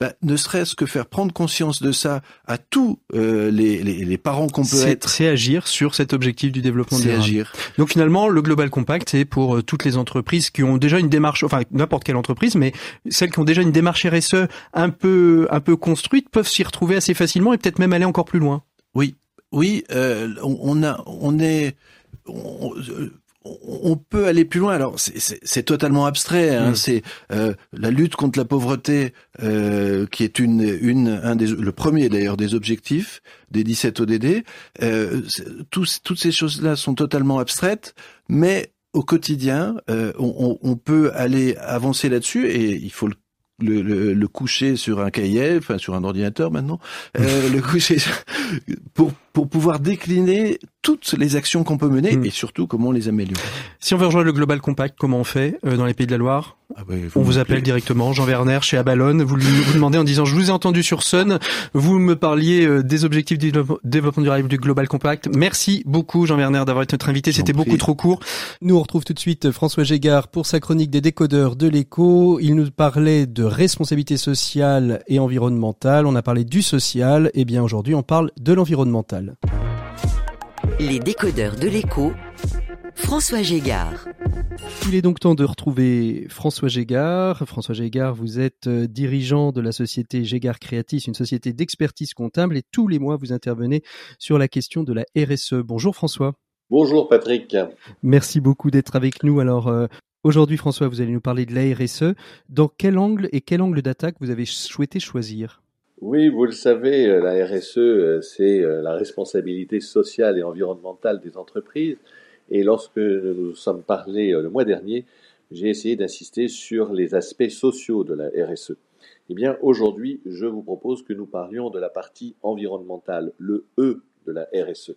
Bah, Ne serait-ce que faire prendre conscience de ça à tous euh, les, les, les, parents qu'on peut être. C'est agir sur cet objectif du développement durable. agir. Donc finalement, le Global Compact, c'est pour euh, toutes les entreprises qui ont déjà une démarche, enfin n'importe quelle entreprise, mais celles qui ont déjà une démarche RSE un peu un peu construite peuvent s'y retrouver assez facilement et peut-être même aller encore plus loin. Oui, oui, euh, on, a, on est on, peut aller plus loin. Alors c'est totalement abstrait. Hein. Mm. C'est euh, la lutte contre la pauvreté euh, qui est une, une, un des, le premier d'ailleurs des objectifs des 17 ODD. Euh, tous, toutes ces choses-là sont totalement abstraites, mais au quotidien, on, on, peut aller avancer là-dessus et il faut le le, le, coucher sur un cahier, enfin sur un ordinateur maintenant, euh, le coucher pour pour pouvoir décliner toutes les actions qu'on peut mener Mm. et surtout comment les améliorer. Si on veut rejoindre le Global Compact, comment on fait euh, dans les pays de la Loire? Ah ouais, On vous appelle directement, Jean Werner chez Abalone. Vous lui- vous demandez en disant je vous ai entendu sur Sun. Vous me parliez euh, des objectifs du développement- durable du Global Compact. Merci beaucoup Jean Werner d'avoir été notre invité. C'était beaucoup trop court. Nous on retrouve tout de suite François Gégard pour sa chronique des décodeurs de l'écho. Il nous parlait de responsabilité sociale et environnementale. On a parlé du social. Et bien aujourd'hui on parle de l'environnemental. Les décodeurs de l'écho, François Gégard. Il est donc temps de retrouver François Gégard. François Gégard, vous êtes euh, dirigeant de la société Gégard Creatis, une société d'expertise comptable, et tous les mois vous intervenez sur la question de la RSE. Bonjour François. Bonjour Patrick. Merci beaucoup d'être avec nous. Alors euh, aujourd'hui François, vous allez nous parler de la RSE. Dans quel angle et quel angle d'attaque vous avez souhaité choisir? Oui, vous le savez, euh, la RSE, euh, c'est euh, la responsabilité sociale et environnementale des entreprises. Et lorsque nous nous sommes parlé le mois dernier, j'ai essayé d'insister sur les aspects sociaux de la RSE. Eh bien, aujourd'hui, je vous propose que nous parlions de la partie environnementale, le E de la RSE.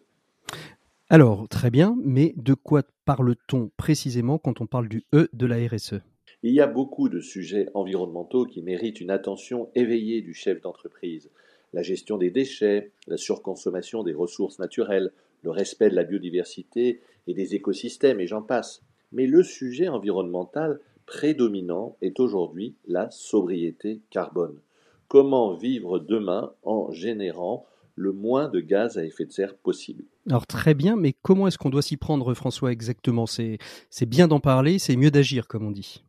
Alors très bien, mais de quoi parle-t-on précisément quand on parle du E de la RSE Il y a beaucoup de sujets environnementaux qui méritent une attention éveillée du chef d'entreprise. La gestion des déchets, la surconsommation des ressources naturelles, le respect de la biodiversité et des écosystèmes, et j'en passe. Mais le sujet environnemental prédominant est aujourd'hui la sobriété carbone. Comment vivre demain en générant le moins de gaz à effet de serre possible? Alors très bien, mais comment est-ce qu'on doit s'y prendre François exactement? C'est bien d'en parler, c'est mieux d'agir comme on dit.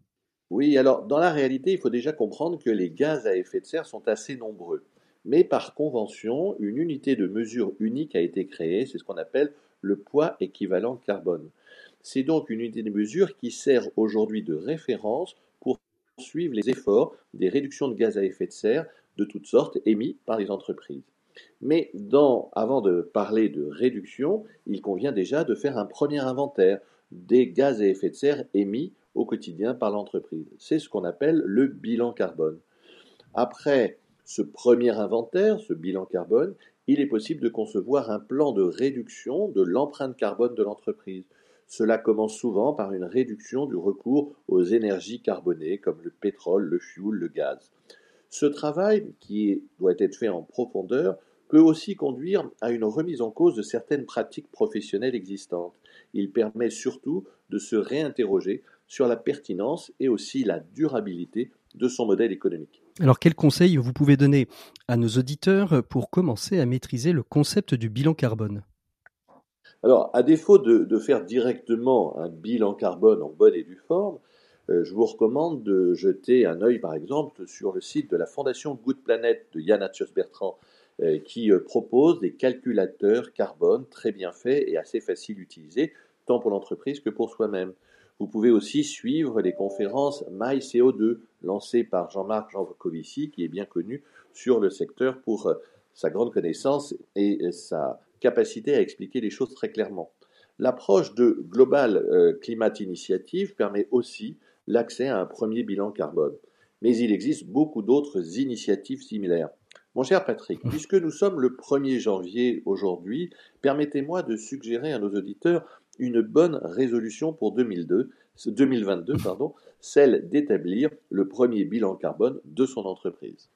Oui, alors dans la réalité, il faut déjà comprendre que les gaz à effet de serre sont assez nombreux. Mais par convention, une unité de mesure unique a été créée, c'est ce qu'on appelle le poids équivalent carbone. C'est donc une unité de mesure qui sert aujourd'hui de référence pour suivre les efforts des réductions de gaz à effet de serre de toutes sortes émis par les entreprises. Mais avant de parler de réduction, il convient déjà de faire un premier inventaire des gaz à effet de serre émis au quotidien par l'entreprise. C'est ce qu'on appelle le bilan carbone. Après ce premier inventaire, ce bilan carbone, il est possible de concevoir un plan de réduction de l'empreinte carbone de l'entreprise. Cela commence souvent par une réduction du recours aux énergies carbonées comme le pétrole, le fioul, le gaz. Ce travail, qui doit être fait en profondeur, peut aussi conduire à une remise en cause de certaines pratiques professionnelles existantes. Il permet surtout de se réinterroger sur la pertinence et aussi la durabilité de son modèle économique. Alors quels conseils vous pouvez donner à nos auditeurs pour commencer à maîtriser le concept du bilan carbone? Alors, à défaut de, de, faire directement un bilan carbone en bonne et due forme, euh, je vous recommande de jeter un œil, par exemple, sur le site de la Fondation Good Planet de Yann Bertrand, euh, qui euh, propose des calculateurs carbone très bien faits et assez faciles à utiliser, tant pour l'entreprise que pour soi-même. Vous pouvez aussi suivre les conférences MyCO2 lancées par Jean-Marc Jancovici, qui est bien connu sur le secteur pour euh, sa grande connaissance et sa capacité à expliquer les choses très clairement. L'approche de Global euh, Climate Initiative permet aussi l'accès à un premier bilan carbone. Mais il existe beaucoup d'autres initiatives similaires. Mon cher Patrick, puisque nous sommes le 1er janvier aujourd'hui, permettez-moi de suggérer à nos auditeurs une bonne résolution pour 2002, 2022, pardon, celle d'établir le premier bilan carbone de son entreprise.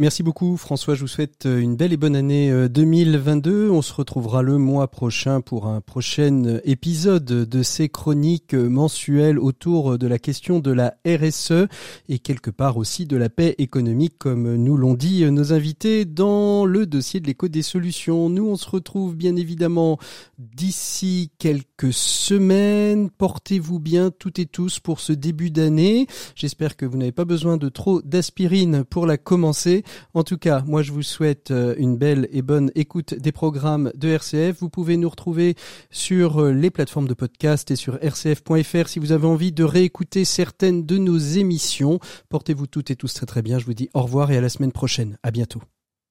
Merci beaucoup François, je vous souhaite une belle et bonne année 2022. On se retrouvera le mois prochain pour un prochain épisode de ces chroniques mensuelles autour de la question de la RSE et quelque part aussi de la paix économique comme nous l'ont dit nos invités dans le dossier de l'écho des solutions. Nous on se retrouve bien évidemment d'ici quelques semaines. Portez-vous bien toutes et tous pour ce début d'année. J'espère que vous n'avez pas besoin de trop d'aspirine pour la commencer. En tout cas, moi je vous souhaite une belle et bonne écoute des programmes de RCF. Vous pouvez nous retrouver sur les plateformes de podcast et sur rcf.fr si vous avez envie de réécouter certaines de nos émissions. Portez-vous toutes et tous très très bien. Je vous dis au revoir et à la semaine prochaine. À bientôt.